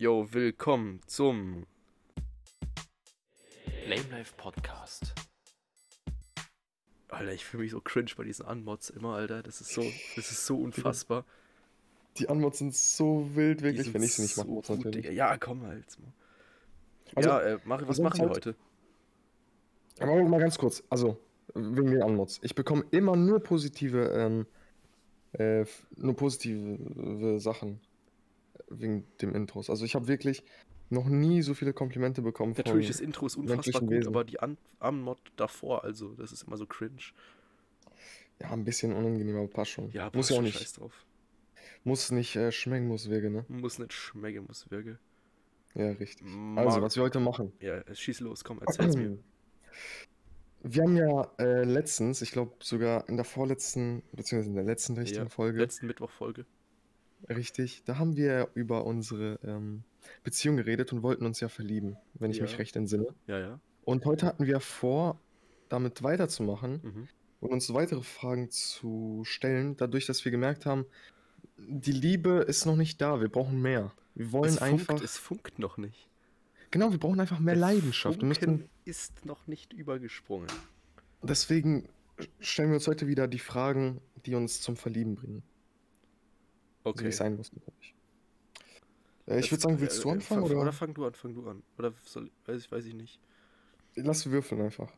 Jo, willkommen zum Lame Life Podcast. Alter, ich fühle mich so cringe bei diesen Unmods immer, Alter. Das ist so, das ist so unfassbar. Die Unmods sind so wild, wirklich, wenn ich sie nicht machen so muss, gut, natürlich. Ja, komm halt. Mal. Also, ja, äh, mach, was machen wir halt- heute? Aber mal ganz kurz, also, wegen den Unmods. Ich bekomme immer nur positive, ähm, äh, nur positive Sachen wegen dem Intros. Also ich habe wirklich noch nie so viele Komplimente bekommen von... Natürlich, das Intro ist unfassbar gut, Wesen. aber die Un Unmod davor, also, das ist immer so cringe. Ja, ein bisschen unangenehm, aber passt schon. Ja, muss passt ja auch nicht, Scheiß drauf. muss nicht äh, schmecken, muss wirken, ne? Muss nicht schmecken, muss wirken. Ja, richtig. Mag- Also, was wir heute machen. Ja, schieß los, komm, erzähl's mir. Wir haben ja äh, letztens, ich glaube sogar in der vorletzten, beziehungsweise in der letzten richtigen Ja, Folge, Letzten Mittwoch-Folge. Richtig, da haben wir über unsere ähm, Beziehung geredet und wollten uns ja verlieben, wenn ich Ja. mich recht entsinne. Ja, ja. Und heute hatten wir vor, damit weiterzumachen Mhm. und uns weitere Fragen zu stellen, dadurch, dass wir gemerkt haben, die Liebe ist noch nicht da, wir brauchen mehr. Wir wollen es einfach, funkt, es funkt noch nicht. genau, wir brauchen einfach mehr Der Leidenschaft. Funken ist noch nicht übergesprungen. deswegen stellen wir uns heute wieder die Fragen, die uns zum Verlieben bringen. So wie Okay. es sein muss, natürlich. Äh, ich Jetzt, würde sagen, willst du äh, anfangen fang- oder? Oder fang du an, fang du an. Oder soll, weiß ich, weiß ich nicht. Lass würfeln einfach.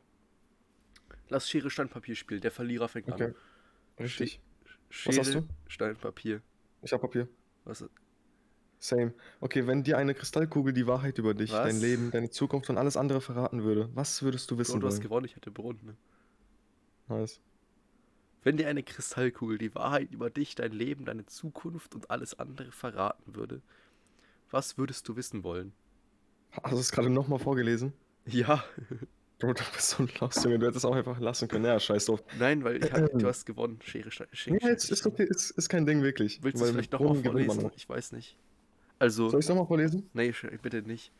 Lass Schere, Stein, Papier spielen. Der Verlierer fängt Okay. an. Richtig. Schere, hast du? Stein, Papier. Ich hab Papier. Was? Same. Okay, wenn dir eine Kristallkugel die Wahrheit über dich, dein Was? Leben, deine Zukunft und alles andere verraten würde, was würdest du wissen du hast gewonnen, ich hätte Brunnen. Ne? Nice. Wenn dir eine Kristallkugel die Wahrheit über dich, dein Leben, deine Zukunft und alles andere verraten würde, was würdest du wissen wollen? Hast du es gerade nochmal vorgelesen? Ja. Bro, du bist so lost, Junge. Du hättest auch einfach lassen können. Ja, scheiß drauf. Nein, weil ich du hast gewonnen. Schere, Stein, Schere, Ja, ist, ist okay, ist, ist kein Ding wirklich. Willst du es vielleicht nochmal vorlesen? noch. Ich weiß nicht. Also, Soll ich es nochmal vorlesen? nee, bitte nicht.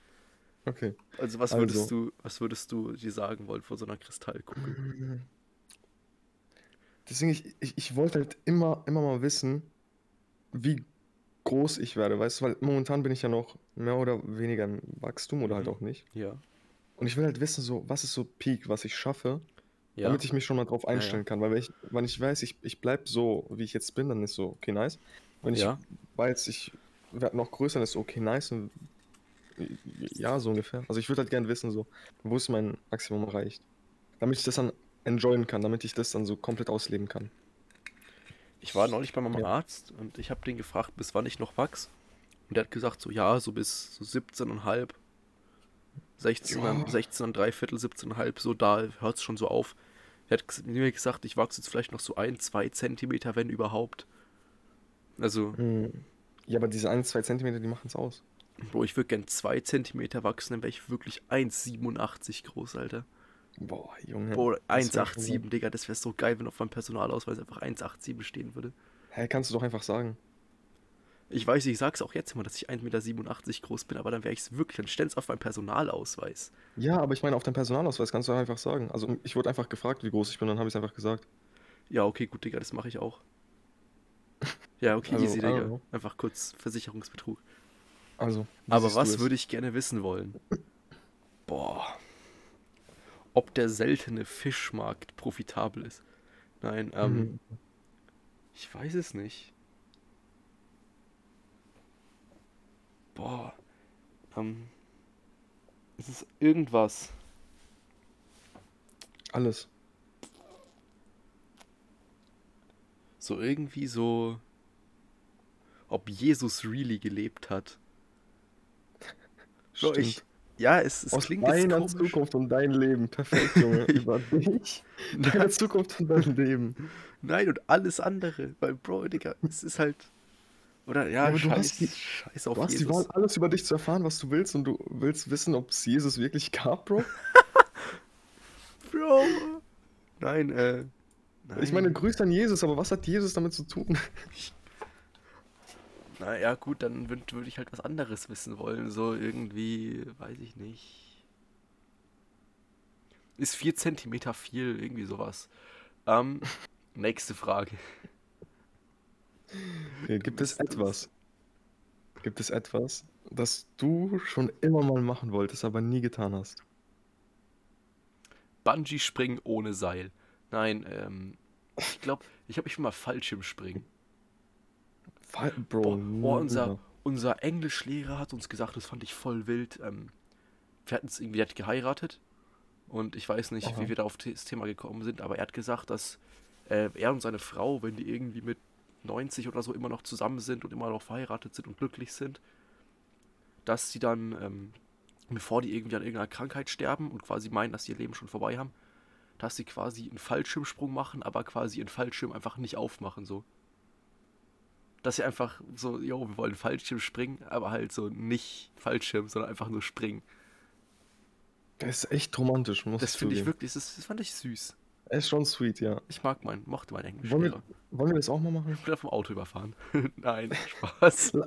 Okay. Also, was Also. würdest du, was würdest du dir sagen wollen von so einer Kristallkugel? Deswegen, ich, ich, ich wollte halt immer, immer mal wissen, wie groß ich werde, weißt du, weil momentan bin ich ja noch mehr oder weniger im Wachstum oder halt Mhm. auch nicht. Ja. Und ich will halt wissen, so, was ist so Peak, was ich schaffe, Ja. damit ich mich schon mal drauf ja. einstellen kann. Weil wenn ich, wenn ich weiß, ich, ich bleib so, wie ich jetzt bin, dann ist so, okay, nice. Wenn ich Ja. weiß, ich werde noch größer, dann ist so, okay, nice. Und ja, so ungefähr. Also ich würde halt gerne wissen, so, wo ist mein Maximum erreicht. Damit ich das dann enjoyen kann, damit ich das dann so komplett ausleben kann. Ich war neulich bei meinem Ja. Arzt und ich habe den gefragt, bis wann ich noch wachs. Und der hat gesagt, so ja, so bis so 17,5. 16, Ja. 16 und drei Viertel, 17,5, so da hört es schon so auf. Er hat mir gesagt, ich wachse jetzt vielleicht noch so ein, zwei Zentimeter, wenn überhaupt. Also, Hm. Ja, aber diese 1, 2 Zentimeter, die machen es aus. Bro, ich würde gern zwei Zentimeter wachsen, dann wäre ich wirklich 1,87 groß, Alter. Boah, Junge. Wär 1,87, Digga, das wäre so geil, wenn auf meinem Personalausweis einfach 1,87 stehen würde. Hä, kannst du doch einfach sagen. Ich weiß, ich sag's auch jetzt immer, dass ich 1,87 Meter groß bin, aber dann wäre ich es wirklich, dann ständ's auf meinem Personalausweis. Ja, aber ich meine, auf deinem Personalausweis kannst du einfach sagen. Also ich wurde einfach gefragt, wie groß ich bin, dann habe ich es einfach gesagt. Ja, okay, gut, Digga, das mache ich auch. Ja, okay, Also, easy, Digga. Einfach kurz Versicherungsbetrug. Also. Aber was würde ich gerne wissen wollen? Boah. Ob der seltene Fischmarkt profitabel ist. Nein, ähm, Mhm. ich weiß es nicht. Boah. Ähm, es ist irgendwas. Alles. So irgendwie so. Ob Jesus really gelebt hat. Bro, ich, Stimmt. Ja, es, es Aus klingt deiner. Zukunft und dein Leben. Perfekt, Junge. Über dich. Deine Zukunft und dein Leben. Nein, und alles andere. Weil, Bro, Digga, es ist halt. Oder ja, Ja, aber du scheiß, hast die- scheiß auf Du hast die Jesus. Wahl, alles über dich zu erfahren, was du willst, und du willst wissen, ob es Jesus wirklich gab, Bro? Bro. Nein, äh. Nein. Ich meine, grüßt an Jesus, aber was hat Jesus damit zu tun? Na ja, gut, dann würde würd ich halt was anderes wissen wollen. So irgendwie, weiß ich nicht. Ist 4 Zentimeter viel, irgendwie sowas. Ähm, nächste Frage. Okay, gibt es etwas? Gibt es etwas, das du schon immer mal machen wolltest, aber nie getan hast? Bungee springen ohne Seil. Nein, ähm, ich glaube, ich habe mich schon mal Fallschirmspringen. Bro, Boah, unser, unser Englischlehrer hat uns gesagt, das fand ich voll wild. Ähm, wir hatten es irgendwie, hat geheiratet und ich weiß nicht, Aha. wie wir da auf das Thema gekommen sind, aber er hat gesagt, dass äh, er und seine Frau, wenn die irgendwie mit 90 oder so immer noch zusammen sind und immer noch verheiratet sind und glücklich sind, dass sie dann, ähm, bevor die irgendwie an irgendeiner Krankheit sterben und quasi meinen, dass sie ihr Leben schon vorbei haben, dass sie quasi einen Fallschirmsprung machen, aber quasi ihren Fallschirm einfach nicht aufmachen, so. Dass sie einfach so, jo, wir wollen Fallschirm springen, aber halt so nicht Fallschirm, sondern einfach nur springen. Das ist echt romantisch, muss Das ich finde ich wirklich, das, das fand ich süß. Ist schon sweet, ja. Ich mag meinen, mochte meinen Wollen wir, wollen wir das auch mal machen? Ich bin vom Auto überfahren. Nein, Spaß. La,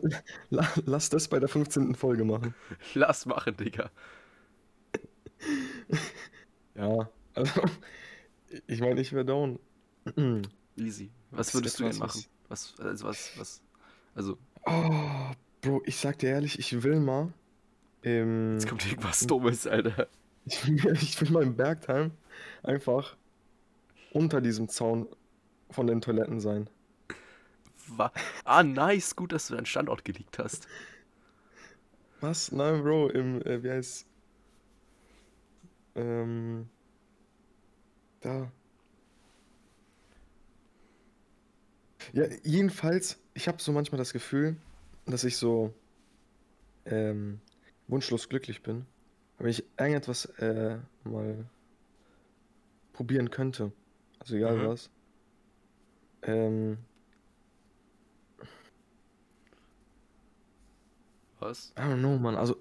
la, lass das bei der 15. Folge machen. Lass machen, Digga. Ja, also, ich meine, ich wäre down. Easy. Was würdest du denn machen? Was, also was, was, also, Oh, Bro, ich sag dir ehrlich, ich will mal. Ähm, jetzt kommt irgendwas Dummes, Alter. ich, will, ich will mal im Bergheim einfach unter diesem Zaun von den Toiletten sein. Wa ah, nice, gut, dass du deinen Standort geleakt hast. Was? Nein, Bro, im, äh, wie heißt Ähm, da. Ja, jedenfalls, ich habe so manchmal das Gefühl, dass ich so ähm, wunschlos glücklich bin. Wenn ich irgendetwas äh, mal probieren könnte, also egal Mhm. was, ähm, Was? I don't know, Mann. Also,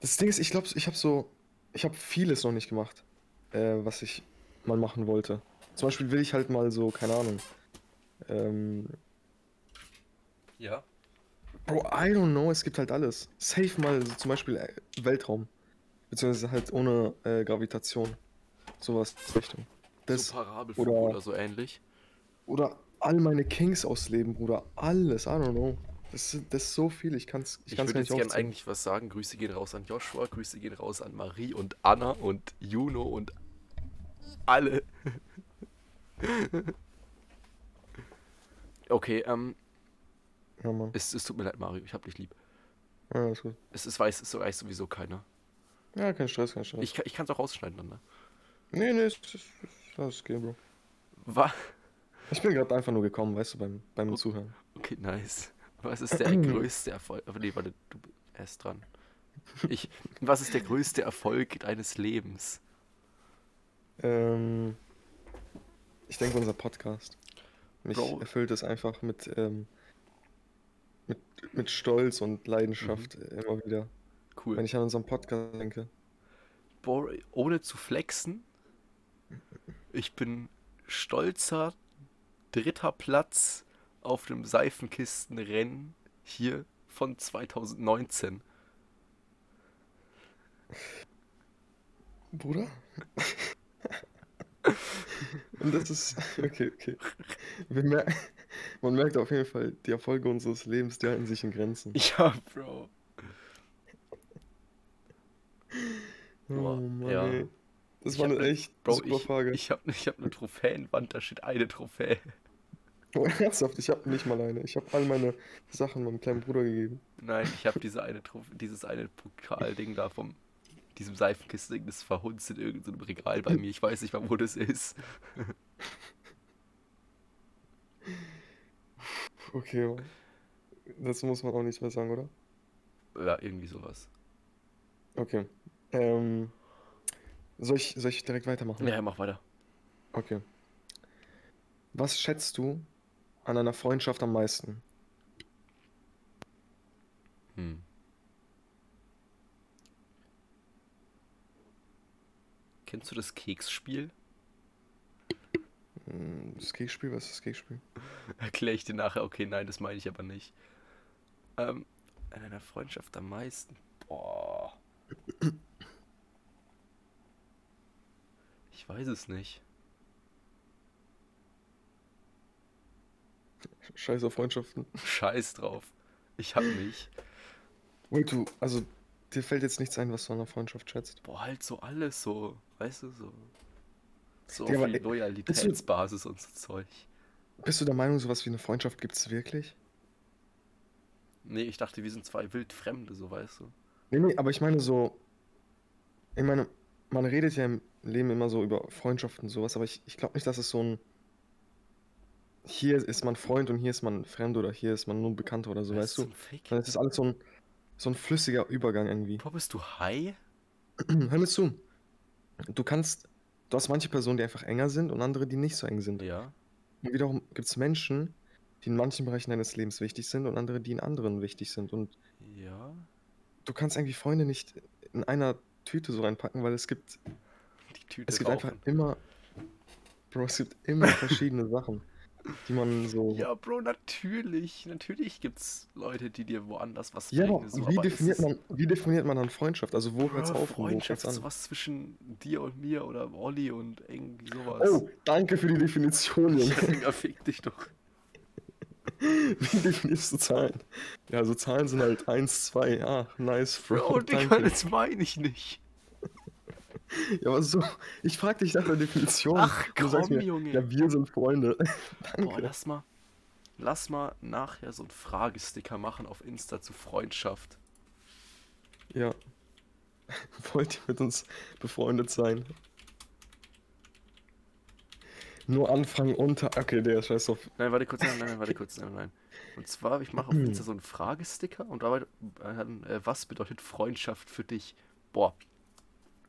das Ding ist, ich glaube, ich habe so, ich habe vieles noch nicht gemacht, äh, was ich mal machen wollte. Zum Beispiel will ich halt mal so, keine Ahnung, ähm, Ja. Bro, I don't know, es gibt halt alles. Safe mal so zum Beispiel äh, Weltraum. Beziehungsweise halt ohne äh, Gravitation. Sowas in Richtung. Das, so Parabelflug oder- oder so ähnlich. oder all meine Kings ausleben, Bruder. Alles, I don't know. Das, ist- das ist so viel, ich kann's, ich Ich kann's würde gar jetzt nicht gerne eigentlich was sagen. Grüße gehen raus an Joshua, Grüße gehen raus an Marie und Anna und Juno und alle. okay, ähm, Ja, Mann. es, es tut mir leid, Mario, ich hab dich lieb. Ja, ist gut. Es, es weiß, es weiß sowieso keiner. Ja, kein Stress, kein Stress. Ich, kann- ich kann es auch rausschneiden dann, ne? Nee, nee, ist, ist, ist okay, Bro. Wa Ich bin gerade einfach nur gekommen, weißt du, beim, beim Oh. Zuhören. okay, nice. Was ist der größte Erfolg? Aber nee, warte, du bist erst dran. Ich, was ist der größte Erfolg deines Lebens? Ähm, ich denke, unser Podcast. Mich Bro. erfüllt es einfach mit, ähm, mit, mit Stolz und Leidenschaft Mhm. immer wieder, Cool. wenn ich an unseren Podcast denke. Boah, ohne zu flexen, ich bin stolzer dritter Platz auf dem Seifenkistenrennen hier von 2019. Bruder? und das ist. Okay, okay. Mer man merkt auf jeden Fall, die Erfolge unseres Lebens, die halten sich in Grenzen. Ja, Bro. Oh Mann, ja. ey. Das Ich war eine ne- echt Bro, super ich, Frage. ich habe ich hab eine Trophäenwand, da steht eine Trophäe. Oh, ernsthaft, ich habe nicht mal eine. Ich habe all meine Sachen meinem kleinen Bruder gegeben. Nein, ich habe diese eine Trophäe, dieses eine Pokalding da vom diesem Seifenkistenring, das verhunzt in irgendeinem Regal bei mir. Ich weiß nicht mal, wo das ist. Okay, das muss man auch nicht mehr sagen, oder? Ja, irgendwie sowas. Okay. Ähm, soll ich, soll ich direkt weitermachen? Ja, mach weiter. Okay. Was schätzt du an einer Freundschaft am meisten? Hm. Kennst du das Keksspiel? Hm, Das Keksspiel, was ist das Keksspiel? Erkläre ich dir nachher. Okay, nein, das meine ich aber nicht. Ähm, an einer Freundschaft am meisten. Boah. Ich weiß es nicht. Scheiß auf Freundschaften. Scheiß drauf. Ich hab mich Wait, du, also dir fällt jetzt nichts ein, was du an einer Freundschaft schätzt. Boah, halt so alles so, weißt du, so. So Ja, auf die Loyalitätsbasis und so Zeug. Bist du der Meinung, sowas wie eine Freundschaft gibt's wirklich? Nee, ich dachte, wir sind zwei Wildfremde, so weißt du. Nee, nee, aber ich meine so, ich meine, man redet ja im Leben immer so über Freundschaften und sowas, aber ich, ich glaube nicht, dass es so ein, hier ist man Freund und hier ist man Fremd oder hier ist man nur Bekannter oder so, Was weißt du? Fick? Sondern es ist alles so ein, so ein flüssiger Übergang irgendwie. Boah, bist du high? Hör mir zu. Du kannst, du hast manche Personen, die einfach enger sind und andere, die nicht so eng sind. Ja. Und wiederum gibt es Menschen, die in manchen Bereichen deines Lebens wichtig sind und andere, die in anderen wichtig sind. Und Ja. du kannst irgendwie Freunde nicht in einer Tüte so reinpacken, weil es gibt, Die Tüte es gibt einfach rauchen. immer, Bro, es gibt immer verschiedene Sachen, die man so. Ja, Bro, natürlich. Natürlich gibt's Leute, die dir woanders was Ja, bringen. so, wie definiert man, wie definiert man dann Freundschaft? Also wo Bro, hört's auf Freundschaft ist was zwischen dir und mir oder Olli und irgendwie sowas. Oh, danke für die Definition, Junge. Ja, fick dich doch. Wie definierst du Zahlen? Ja, so Zahlen sind halt 1, 2. Ah, nice, Bro. Bro, Digga, danke. das meine ich nicht. Ja, aber so, ich frag dich nach der Definition. Ach, und du sagst komm, mir, Junge. Ja, wir sind Freunde. Boah, danke. lass mal. Lass mal nachher so einen Fragesticker machen auf Insta zu Freundschaft. Ja. Wollt ihr mit uns befreundet sein? Nur anfangen unter. Okay, der scheiß auf. Nein, warte kurz, nein, nein, nein, warte kurz, nein, nein. Und zwar, ich mache auf Insta so einen Fragesticker und dabei, äh, was bedeutet Freundschaft für dich? Boah,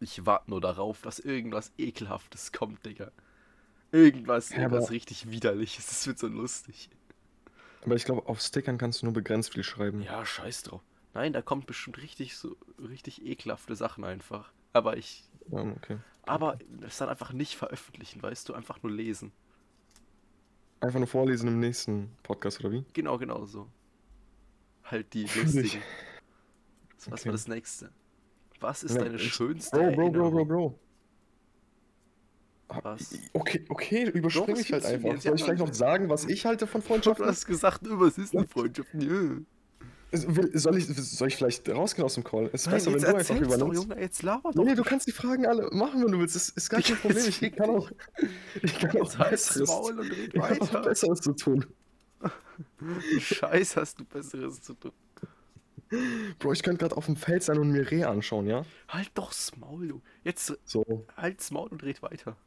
ich warte nur darauf, dass irgendwas Ekelhaftes kommt, Digga. Irgendwas, Ja, irgendwas richtig Widerliches, das wird so lustig. Aber ich glaube, auf Stickern kannst du nur begrenzt viel schreiben. Ja, scheiß drauf. Nein, da kommt bestimmt richtig so, richtig ekelhafte Sachen einfach. Aber ich, Ja, okay. aber das dann einfach nicht veröffentlichen, weißt du, einfach nur lesen. Einfach nur vorlesen im nächsten Podcast, oder wie? Genau, genau so. Halt die lustigen. Was Okay. war das nächste? Was ist deine schönste Bro, Bro, Bro? Bro, Bro. Was? Okay, okay, überspring was ich halt du einfach. Soll ich vielleicht noch sagen, was ich halte von Du Freundschaften? hast gesagt, was ist eine Freundschaft? Soll ich, soll ich vielleicht rausgehen aus dem Call? Es ist Nein, besser, wenn du einfach übernimmst. Junge, jetzt laber doch. nee, du kannst die Fragen alle machen, wenn du willst. Das ist gar kein Problem. Ich kann auch, ich kann auch Besseres, Maul und red ich hab auch weiter. Besseres zu tun. Scheiß hast du Besseres zu tun. Bro, ich könnte gerade auf dem Feld sein und mir Reh anschauen, ja? Halt doch's Maul, du. Jetzt So. halt's Maul und red weiter.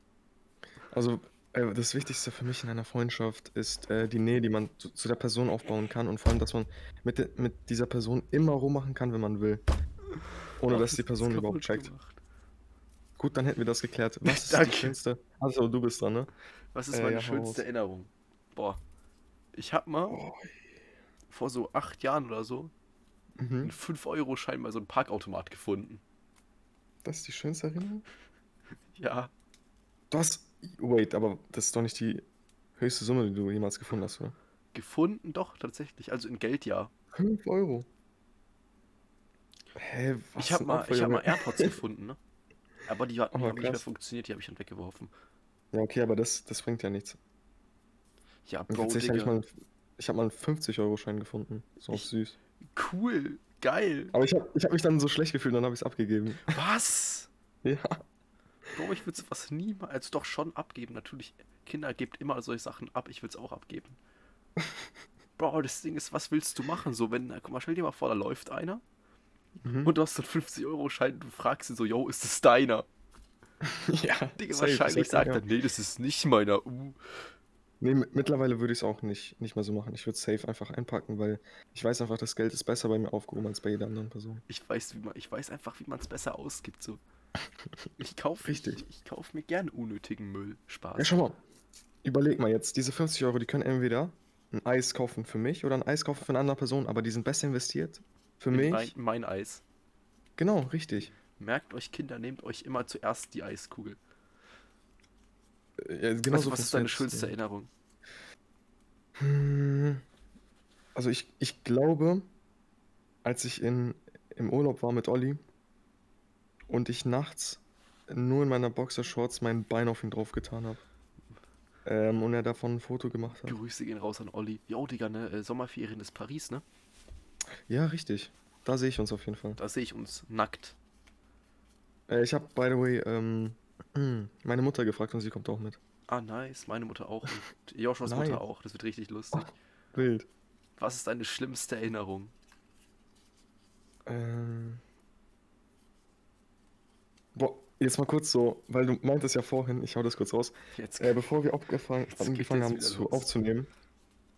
Also, äh, das Wichtigste für mich in einer Freundschaft ist äh, die Nähe, die man zu, zu der Person aufbauen kann und vor allem, dass man mit, de, mit dieser Person immer rummachen kann, wenn man will. Ohne Ach, dass die das Person ist überhaupt checkt. gemacht. Gut, dann hätten wir das geklärt. Was ist die schönste? Also, du bist dran, ne? Was ist Äh, meine ja, schönste. Erinnerung? Boah. Ich hab mal Oh, vor so acht Jahren oder so mhm. einen 5-Euro-Schein bei so einem Parkautomat gefunden. Das ist die schönste Erinnerung? Ja. Du hast. Wait, aber das ist doch nicht die höchste Summe, die du jemals gefunden hast, oder? Gefunden doch, tatsächlich. Also in Geld ja. 5 Euro. Hä, was ich hab ein mal, ich hab mal. AirPods gefunden, ne? Aber die hatten Oh, nicht mehr funktioniert, die habe ich dann weggeworfen. Ja, okay, aber das, das bringt ja nichts. Ja, Bro, tatsächlich habe ich mal, ich hab mal einen 50-Euro-Schein gefunden. So Ich- süß. Cool, geil. Aber ich habe ich hab mich dann so schlecht gefühlt, dann habe ich es abgegeben. Was? Ja. Bro, ich würde sowas niemals, also doch schon abgeben. Natürlich, Kinder gebt immer solche Sachen ab, ich würde es auch abgeben. Bro, das Ding ist, was willst du machen? So, wenn, guck mal, stell dir mal vor, da läuft einer Mhm. und du hast so einen 50-Euro-Schein, du fragst ihn so, yo, ist das deiner? ja, Digga, wahrscheinlich sagt er, nee, das ist nicht meiner. Uh. Nee, mi- mittlerweile würde ich es auch nicht, nicht mehr so machen. Ich würde safe einfach einpacken, weil ich weiß einfach, das Geld ist besser bei mir aufgehoben als bei jeder anderen Person. Ich weiß, wie man, ich weiß einfach, wie man es besser ausgibt. So. Ich kaufe. Ich, ich kauf mir gern unnötigen Müll. Spaß. Ja, schau mal. Überleg mal jetzt, diese 50 Euro, die können entweder ein Eis kaufen für mich oder ein Eis kaufen für eine andere Person, aber die sind besser investiert. Für In mich. Mein, mein Eis. Genau, richtig. Merkt euch, Kinder, nehmt euch immer zuerst die Eiskugel. Ja, genau was so was ist deine schönste. Erinnerung? Hm, Also ich, ich glaube, als ich in, im Urlaub war mit Olli und ich nachts nur in meiner Boxershorts mein Bein auf ihn draufgetan habe. Ähm, und er davon ein Foto gemacht hat. Grüße gehen raus an Olli. Jo, Digga, ne? äh, Sommerferien ist Paris, ne? Ja, richtig. da sehe ich uns auf jeden Fall. Da sehe ich uns nackt. Äh, ich habe, by the way, ähm, meine Mutter gefragt und sie kommt auch mit. Ah, nice. Meine Mutter auch. Und Joshuas Nice. Mutter auch. Das wird richtig lustig. Wild. Was ist deine schlimmste Erinnerung? Ähm. Boah, jetzt mal kurz so, weil du meintest ja vorhin, ich hau das kurz raus, Jetzt äh, bevor wir angefangen jetzt haben zu, aufzunehmen,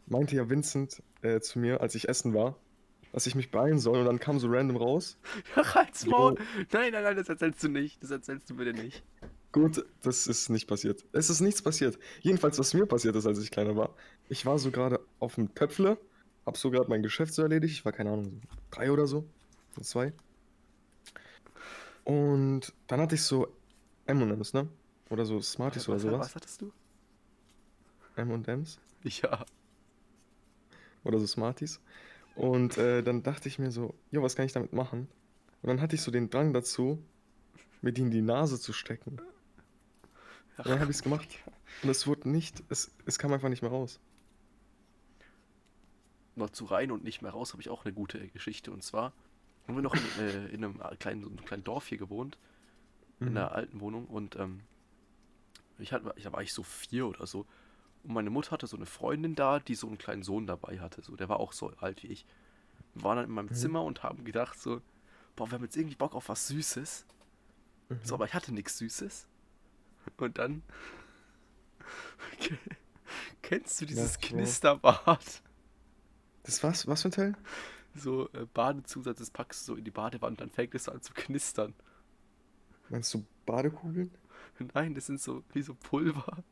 meinte ja Vincent äh, zu mir, als ich essen war, dass ich mich beeilen soll und dann kam so random raus. Ja, halt's Maul. Nein, nein, nein, das erzählst du nicht. Das erzählst du bitte nicht. Gut, das ist nicht passiert. Es ist nichts passiert. Jedenfalls, was mir passiert ist, als ich kleiner war. Ich war so gerade auf dem Töpfle, hab so gerade mein Geschäft so erledigt. Ich war, keine Ahnung, so drei oder so. So zwei. Und dann hatte ich so M&M's, ne? Oder so Smarties oder was, sowas. was hattest du? M&M's. Ja. Oder so Smarties. Und äh, dann dachte ich mir so, jo, was kann ich damit machen? Und dann hatte ich so den Drang dazu, mir die in die Nase zu stecken. Und dann habe ich es gemacht. Und es wurde nicht, es, es kam einfach nicht mehr raus. Noch zu rein und nicht mehr raus habe ich auch eine gute Geschichte. Und zwar haben wir noch in, äh, in einem kleinen, so einem kleinen Dorf hier gewohnt. In Mhm. einer alten Wohnung. Und ähm, ich hatte, ich, da war ich so vier oder so. Und meine Mutter hatte so eine Freundin da, die so einen kleinen Sohn dabei hatte. So, der war auch so alt wie ich. Wir waren dann in meinem Mhm. Zimmer und haben gedacht so, boah, wir haben jetzt irgendwie Bock auf was Süßes. Mhm. So, aber ich hatte nichts Süßes. Und dann. Kennst du dieses Ja. Knisterbad? Das was? Was für ein Teil? So äh, Badezusatz, das packst du so in die Badewanne und dann fängt es an zu knistern. Meinst du Badekugeln? Nein, das sind so wie so Pulver.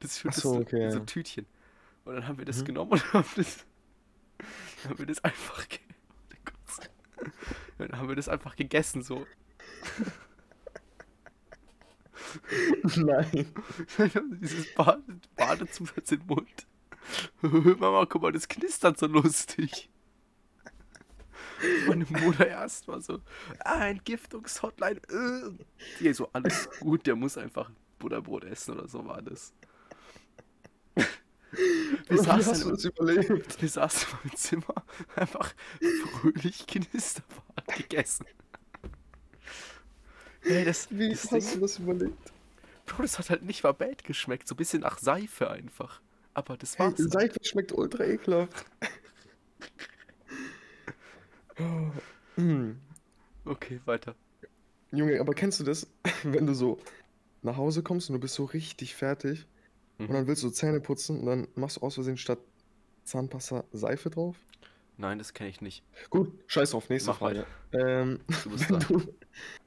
Das schüttest so, okay, in so ja. Tütchen. Und dann haben wir das Mhm. genommen und haben das, haben wir das einfach ge kurz. dann haben wir das einfach gegessen so. Nein. Dieses Bade Badezusatz im Mund. Mama, guck mal, das knistert so lustig. Meine Mutter erst mal so, ah, Entgiftungshotline. Äh. So, alles gut, der muss einfach Butterbrot essen oder so war das. Wir saßen, das überlebt? wir saßen im Zimmer, einfach fröhlich Knisterbad gegessen. Hey, das, Wie das hast Ding, du das überlebt? Bro, das hat halt nicht mal bad geschmeckt, so ein bisschen nach Seife einfach. Aber das Hey, war's. Seife schmeckt ultra ekelhaft. Oh. Okay, weiter. Junge, aber kennst du das, wenn du so nach Hause kommst und du bist so richtig fertig Mhm. und dann willst du Zähne putzen und dann machst du aus Versehen statt Zahnpasta Seife drauf? Nein, das kenne ich nicht. Gut, scheiß drauf, nächste Mach Frage. Ähm, Du bist wenn, dran. du,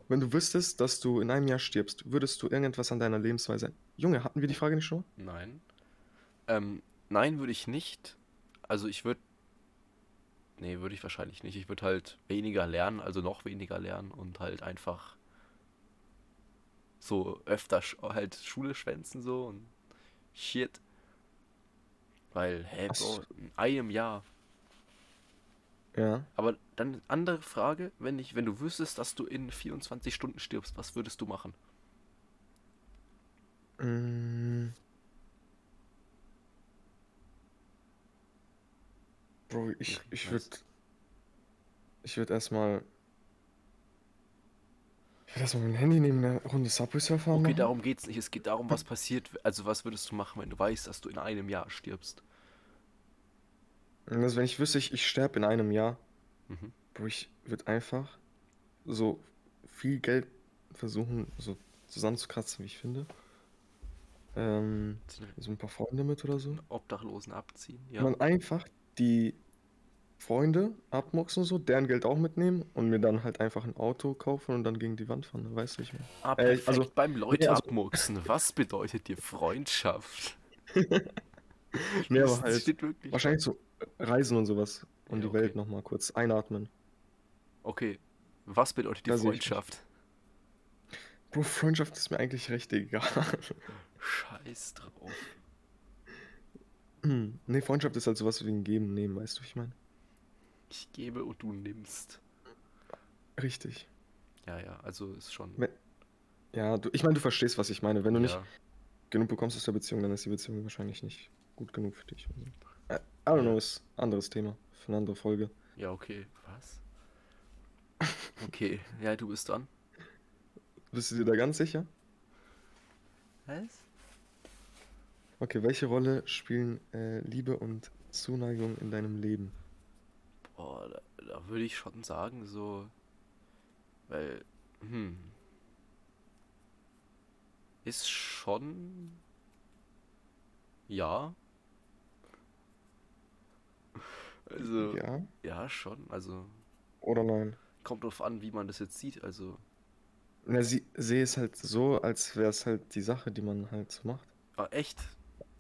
wenn du wüsstest, dass du in einem Jahr stirbst, würdest du irgendetwas an deiner Lebensweise. Junge, hatten wir die Frage nicht schon? Nein. Ähm, nein, würde ich nicht. Also ich würde. Nee, würde ich wahrscheinlich nicht. Ich würde halt weniger lernen, also noch weniger lernen und halt einfach so öfter halt Schule schwänzen so und shit. Weil, hä, Ach Bro, so. in einem Jahr. Ja. Aber dann andere Frage, wenn ich, wenn du wüsstest, dass du in 24 Stunden stirbst, was würdest du machen? Mm. Bro, ich, ich würde. Ich würde erstmal. Ich würde erstmal mein Handy nehmen, eine Runde Subway Surfer Okay, machen. darum geht's nicht. Es geht darum, was passiert. Also, was würdest du machen, wenn du weißt, dass du in einem Jahr stirbst? Und Also, wenn ich wüsste, ich, ich sterbe in einem Jahr, Mhm. Bro, ich würde einfach so viel Geld versuchen, so zusammenzukratzen, wie ich finde. Ähm, so ein paar Freunde mit oder so. Obdachlosen abziehen, Und ja. dann einfach die Freunde abmoxen so, deren Geld auch mitnehmen und mir dann halt einfach ein Auto kaufen und dann gegen die Wand fahren, weißt du nicht mehr. Ah, Äh, also- beim Leute nee, also- abmurksen. Was bedeutet dir Freundschaft? Nee, Das aber halt steht wirklich. wahrscheinlich so Reisen und sowas und Ja, die okay. Welt nochmal kurz einatmen. Okay. Was bedeutet dir Da. Freundschaft? Bro, Freundschaft ist mir eigentlich recht egal. Scheiß drauf. nee, Freundschaft ist halt sowas wie ein Geben, Nehmen, weißt du, wie ich meine? Ich gebe und du nimmst. Richtig. Ja, ja, also ist schon. Ja, du, ich meine, du verstehst, was ich meine. Wenn du nicht ja. genug bekommst aus der Beziehung, dann ist die Beziehung wahrscheinlich nicht gut genug für dich. I, I don't know, ist ein anderes Thema für eine andere Folge. Ja, okay. Was? Okay, ja, du bist dran. Bist du dir da ganz sicher? Was? Okay, welche Rolle spielen äh, Liebe und Zuneigung in deinem Leben? Boah, da, da würde ich schon sagen, so. Weil, hm. Ist schon. Ja. Also, Ja ja, schon. Also, oder nein? kommt drauf an, wie man das jetzt sieht. Also, Na, sie sehe es halt so, als wäre es halt die Sache, die man halt so macht. ah, echt?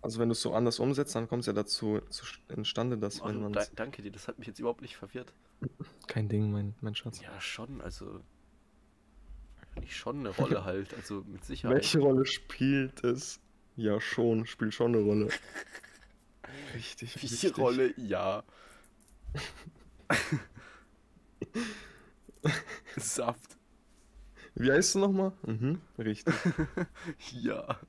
Also wenn du es so anders umsetzt, dann kommt es ja dazu zu, entstande, dass wenn Also, man da, danke dir, das hat mich jetzt überhaupt nicht verwirrt. Kein Ding, mein, mein Schatz. Ja, schon, also. Nicht schon eine Rolle halt, also mit Sicherheit. Welche Rolle spielt es? Ja, schon, spielt schon eine Rolle. Richtig, Welche richtig. Rolle? Ja. Saft. Wie heißt du nochmal? Mhm, richtig. Ja.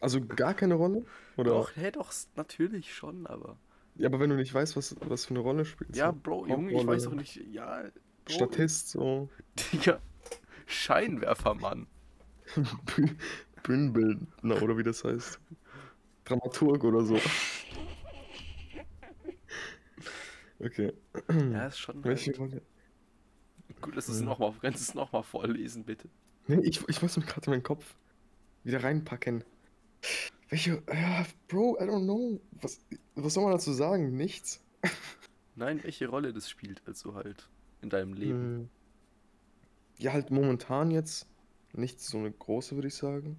Also gar keine Rolle? Oder? Doch, hä, doch, natürlich schon, aber. Ja, aber wenn du nicht weißt, was, was für eine Rolle spielst. Ja, Bro, Junge, ich weiß doch nicht. Ja, Bro, Statist, so. Digga. Scheinwerfermann. Bü- Bühnenbildner oder wie das heißt. Dramaturg oder so. Okay. Ja, ist schon. Welche Halt. Rolle? Gut, dass du es Ja. nochmal, es nochmal vorlesen, bitte. Nee, ich, ich muss mir gerade in meinen Kopf wieder reinpacken. Welche. Ja, Bro, I don't know. Was, was soll man dazu sagen? Nichts. Nein, welche Rolle das spielt, also halt in deinem Leben. Hm. Ja, halt momentan jetzt nicht so eine große, würde ich sagen.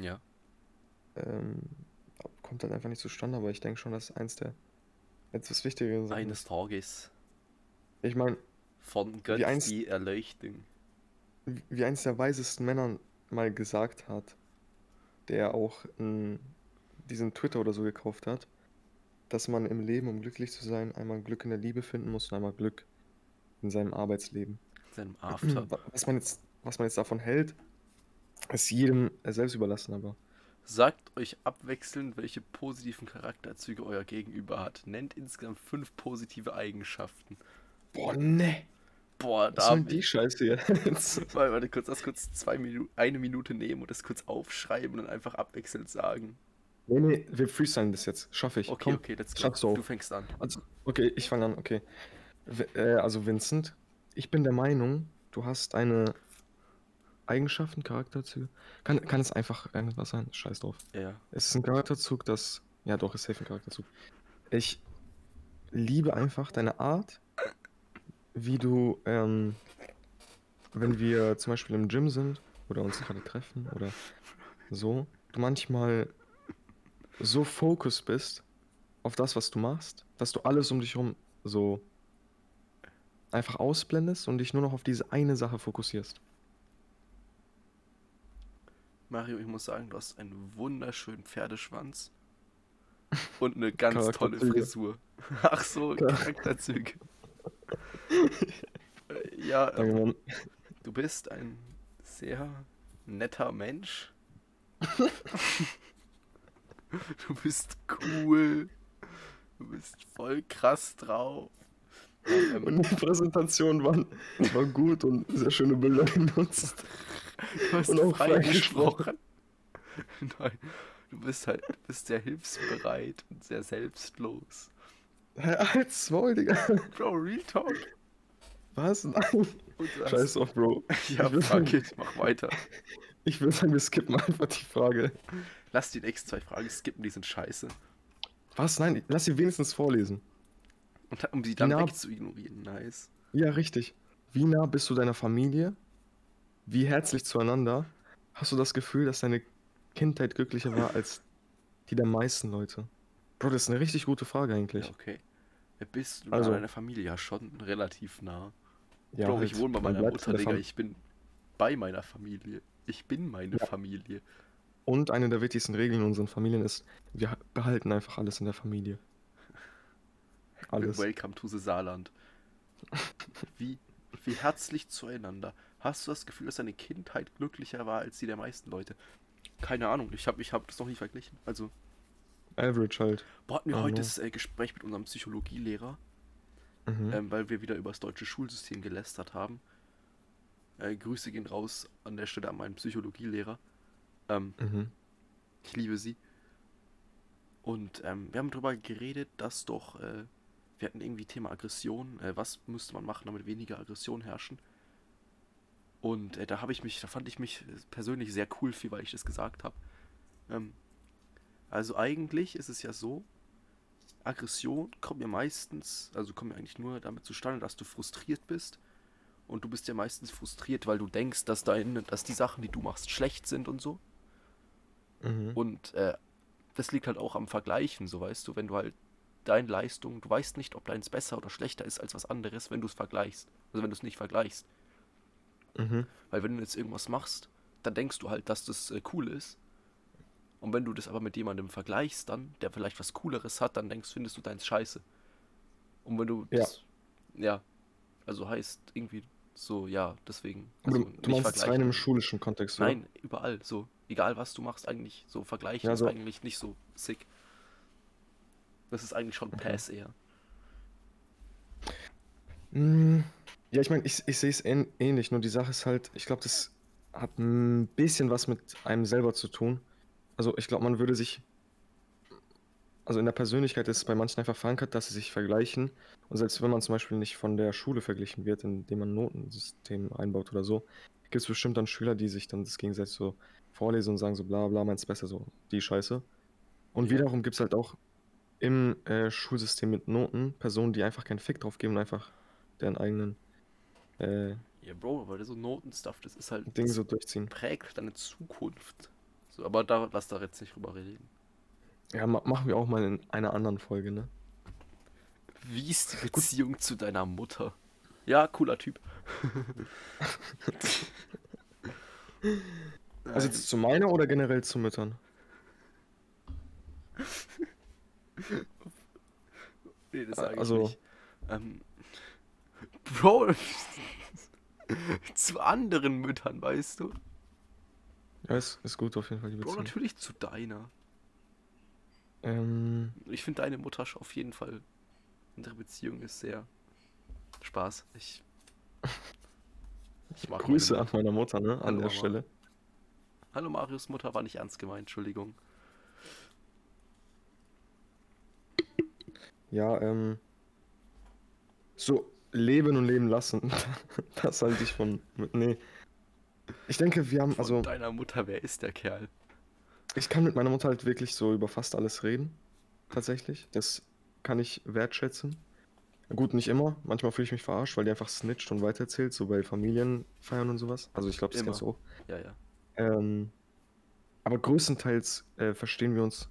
Ja. Ähm, kommt halt einfach nicht zustande, aber ich denke schon, dass eins der wichtigeren Sachen Eines. Tages Ich meine, von Gott eins- die Erleuchtung. wie eins der weisesten Männer mal gesagt hat, der auch ähm, diesen Twitter oder so gekauft hat, dass man im Leben, um glücklich zu sein, einmal Glück in der Liebe finden muss und einmal Glück in seinem Arbeitsleben. Seinem After. Wa- Was man jetzt, was man jetzt davon hält, ist jedem äh, selbst überlassen, aber. Sagt euch abwechselnd, welche positiven Charakterzüge euer Gegenüber hat. Nennt insgesamt fünf positive Eigenschaften. Boah, ne! Boah, Was da soll hab die Scheiße jetzt? warte, warte kurz, das kurz zwei Minuten, eine Minute nehmen und das kurz aufschreiben und dann einfach abwechselnd sagen. nee, nee, wir freestylen das jetzt. Schaffe ich. Okay, Komm. okay, let's go. du Du fängst an. Also, okay, ich fange an, okay. W- Äh, also Vincent, ich bin der Meinung, du hast eine Eigenschaften, Charakterzüge. Kann, kann es einfach irgendwas sein? Scheiß drauf. Ja. Es ist ein Charakterzug, das. Ja, doch, ist safe ein Charakterzug. Ich liebe einfach deine Art, wie du, ähm, wenn wir zum Beispiel im Gym sind oder uns gerade treffen oder so, du manchmal so fokuss bist auf das, was du machst, dass du alles um dich herum so einfach ausblendest und dich nur noch auf diese eine Sache fokussierst. Mario, ich muss sagen, du hast einen wunderschönen Pferdeschwanz und eine ganz tolle. Frisur. Ach so, Char- Charakterzüge. Ja, Danke, ähm, du bist ein sehr netter Mensch. Du bist cool. Du bist voll krass drauf. Ähm, Und die Präsentation war, war gut und sehr schöne Bilder genutzt. Du hast Und auch frei frei gesprochen. Nein, du bist halt, du bist sehr hilfsbereit und sehr selbstlos. Als Maul, Digga. Bro, Real Talk. Was? Nein. Scheiß drauf, Bro. Ja, Ich fuck sagen- it, mach weiter. Ich würde sagen, wir skippen einfach die Frage. Lass die nächsten zwei Fragen skippen, die sind scheiße. Was? Nein, lass sie wenigstens vorlesen. Und um sie dann Na- wegzuignorieren, nice. Ja, richtig. Wie nah bist du deiner Familie? Wie herzlich zueinander? Hast du das Gefühl, dass deine Kindheit glücklicher war als die der meisten Leute? Bro, das ist eine richtig gute Frage Ja, eigentlich. okay. Wer bist du Also- deiner Familie? Ja, schon relativ nah. Ja, Bro, halt, ich wohne bei meiner Mutter, der Digga. Ich bin bei meiner Familie. Ich bin meine Ja. Familie. Und eine der wichtigsten Regeln in unseren Familien ist, wir ha- behalten einfach alles in der Familie. Alles. Welcome to the Saarland. Wie, wie herzlich zueinander. Hast du das Gefühl, dass deine Kindheit glücklicher war als die der meisten Leute? Keine Ahnung, ich habe ich hab das noch nie verglichen. Also, Average halt. boah, hatten wir Oh heute no. das äh, Gespräch mit unserem Psychologielehrer. Mhm. ähm, weil wir wieder über das deutsche Schulsystem gelästert haben. Äh, Grüße gehen raus an der Stelle an meinen Psychologielehrer. Ähm, Mhm. ich liebe sie. Und ähm, wir haben darüber geredet, dass doch, äh, wir hatten irgendwie Thema Aggression. Äh, was müsste man machen, damit weniger Aggression herrschen? Und äh, da habe ich mich, da fand ich mich persönlich sehr cool für, weil ich das gesagt habe. Ähm, also eigentlich ist es ja so, Aggression kommt ja meistens, also kommt ja eigentlich nur damit zustande, dass du frustriert bist. Und du bist ja meistens frustriert, weil du denkst, dass deine, dass die Sachen, die du machst, schlecht sind und so. Mhm. Und äh, das liegt halt auch am Vergleichen, so weißt du, wenn du halt deine Leistung, du weißt nicht, ob deins besser oder schlechter ist als was anderes, wenn du es vergleichst. Also wenn du es nicht vergleichst. Mhm. Weil wenn du jetzt irgendwas machst, dann denkst du halt, dass das äh, cool ist. Und wenn du das aber mit jemandem vergleichst, dann, der vielleicht was Cooleres hat, dann denkst, findest du deins scheiße. Und wenn du Ja. das, ja, also heißt irgendwie so, ja, deswegen. Also du, nicht du meinst vergleichen. rein im schulischen Kontext, oder? Nein, überall, so. Egal was du machst, eigentlich so vergleichen Ja, ist so- eigentlich nicht so sick. Das ist eigentlich schon. Pass eher. Mm, Ja, ich meine, ich, ich sehe es ähn- ähnlich, nur die Sache ist halt, ich glaube, das hat ein bisschen was mit einem selber zu tun. Also ich glaube, man würde sich, also in der Persönlichkeit ist es bei manchen einfach verankert, dass sie sich vergleichen. Und selbst wenn man zum Beispiel nicht von der Schule verglichen wird, indem man ein Notensystem einbaut oder so, gibt es bestimmt dann Schüler, die sich dann das gegenseitig so vorlesen und sagen so bla bla, meins besser, so die Scheiße. Und Ja. wiederum gibt es halt auch im äh, Schulsystem mit Noten Personen, die einfach keinen Fick drauf geben und einfach deren eigenen äh, Ja, Bro, weil so Notenstuff, das ist halt. Ding so durchziehen. prägt deine Zukunft. So, aber da lass da jetzt nicht drüber reden. Ja, ma machen wir auch mal in einer anderen Folge, ne? Wie ist die Beziehung zu deiner Mutter? Ja, cooler Typ. Also jetzt zu meiner oder generell zu Müttern? Nee, das sage ich also- nicht. Ähm, Bro, zu anderen Müttern, weißt du? Ja, ist, ist gut auf jeden Fall die Bro, natürlich zu deiner. Ähm, Ich finde deine Mutter auf jeden Fall. Unsere Beziehung ist sehr Spaß. Ich. Ich meine Grüße an meiner Mutter, ne? An Hallo, der Mama. Stelle. Hallo Marius Mutter war nicht ernst gemeint, Entschuldigung. Ja, ähm. So, leben und leben lassen. das halte ich von. Nee. Ich denke, wir haben. Von Also, deiner Mutter, wer ist der Kerl? ich kann mit meiner Mutter halt wirklich so über fast alles reden. Tatsächlich. Das kann ich wertschätzen. Gut, nicht immer. Manchmal fühle ich mich verarscht, weil die einfach snitcht und weitererzählt, so bei Familienfeiern und sowas. Also, ich glaube, das Immer. kennst du auch. Ja, ja. Ähm, aber größtenteils äh, verstehen wir uns.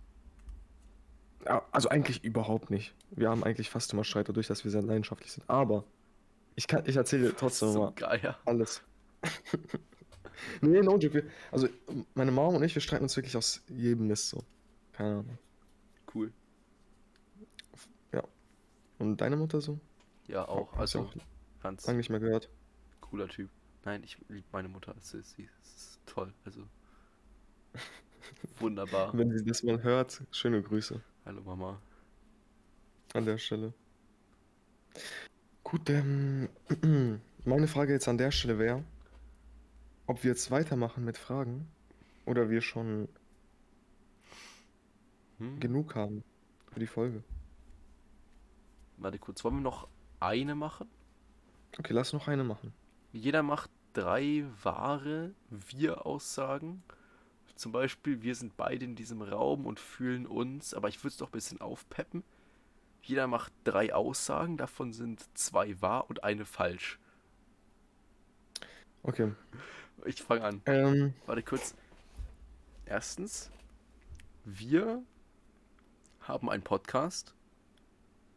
Ja, also eigentlich überhaupt nicht. Wir haben eigentlich fast immer Streit dadurch, dass wir sehr leidenschaftlich sind. Aber ich kann, ich erzähle trotzdem so mal Geier. alles. nee, no joke. Also meine Mom und ich, wir streiten uns wirklich aus jedem Mist so. Keine Ahnung. Cool. Und deine Mutter so? Ja, auch. Du Also, auch ganz lange nicht mehr gehört. cooler Typ. Nein, ich liebe meine Mutter. Sie ist, sie ist toll. Also. Wunderbar. Wenn sie das mal hört, schöne Grüße Hallo Mama. an der Stelle. Gut, ähm, meine Frage jetzt an der Stelle wäre, ob wir jetzt weitermachen mit Fragen oder wir schon Hm? genug haben für die Folge. Warte kurz, wollen wir noch eine machen? Okay, lass noch eine machen. Jeder macht drei wahre Wir-Aussagen. Zum Beispiel, wir sind beide in diesem Raum und fühlen uns, aber ich würde es doch ein bisschen aufpeppen. Jeder macht drei Aussagen, davon sind zwei wahr und eine falsch. Okay. Ich fange an. Ähm, Warte kurz. Erstens, wir haben einen Podcast.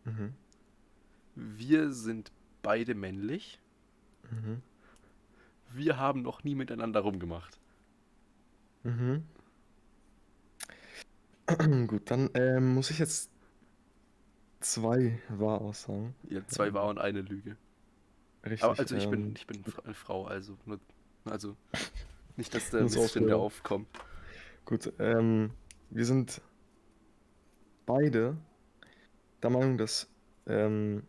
mhm, Wir sind beide männlich. mhm, Wir haben noch nie miteinander rumgemacht. Mhm. Gut, dann ähm, muss ich jetzt zwei Wahraussagen. Ja, zwei wahr und eine Lüge. Richtig. Aber also ich bin, ähm, ich bin eine Frau, also nur, also nicht, dass der Missstände aufkommen. Gut, ähm, wir sind beide der Meinung, dass ähm,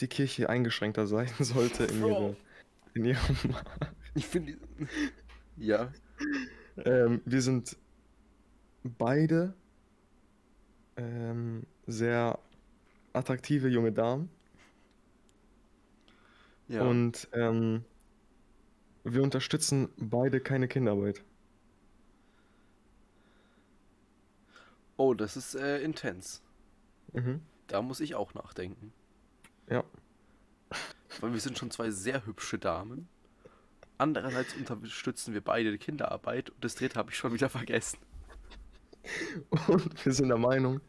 die Kirche eingeschränkter sein sollte in, ihre, in ihrem. Ich finde. Ja. Ähm, wir sind beide ähm, sehr attraktive junge Damen Ja. und ähm, wir unterstützen beide keine Kinderarbeit. oh, das ist äh, intens. Mhm. Da muss ich auch nachdenken. Ja. Weil wir sind schon zwei sehr hübsche Damen. Andererseits unterstützen wir beide die Kinderarbeit und das dritte habe ich schon wieder vergessen. Und wir sind der Meinung,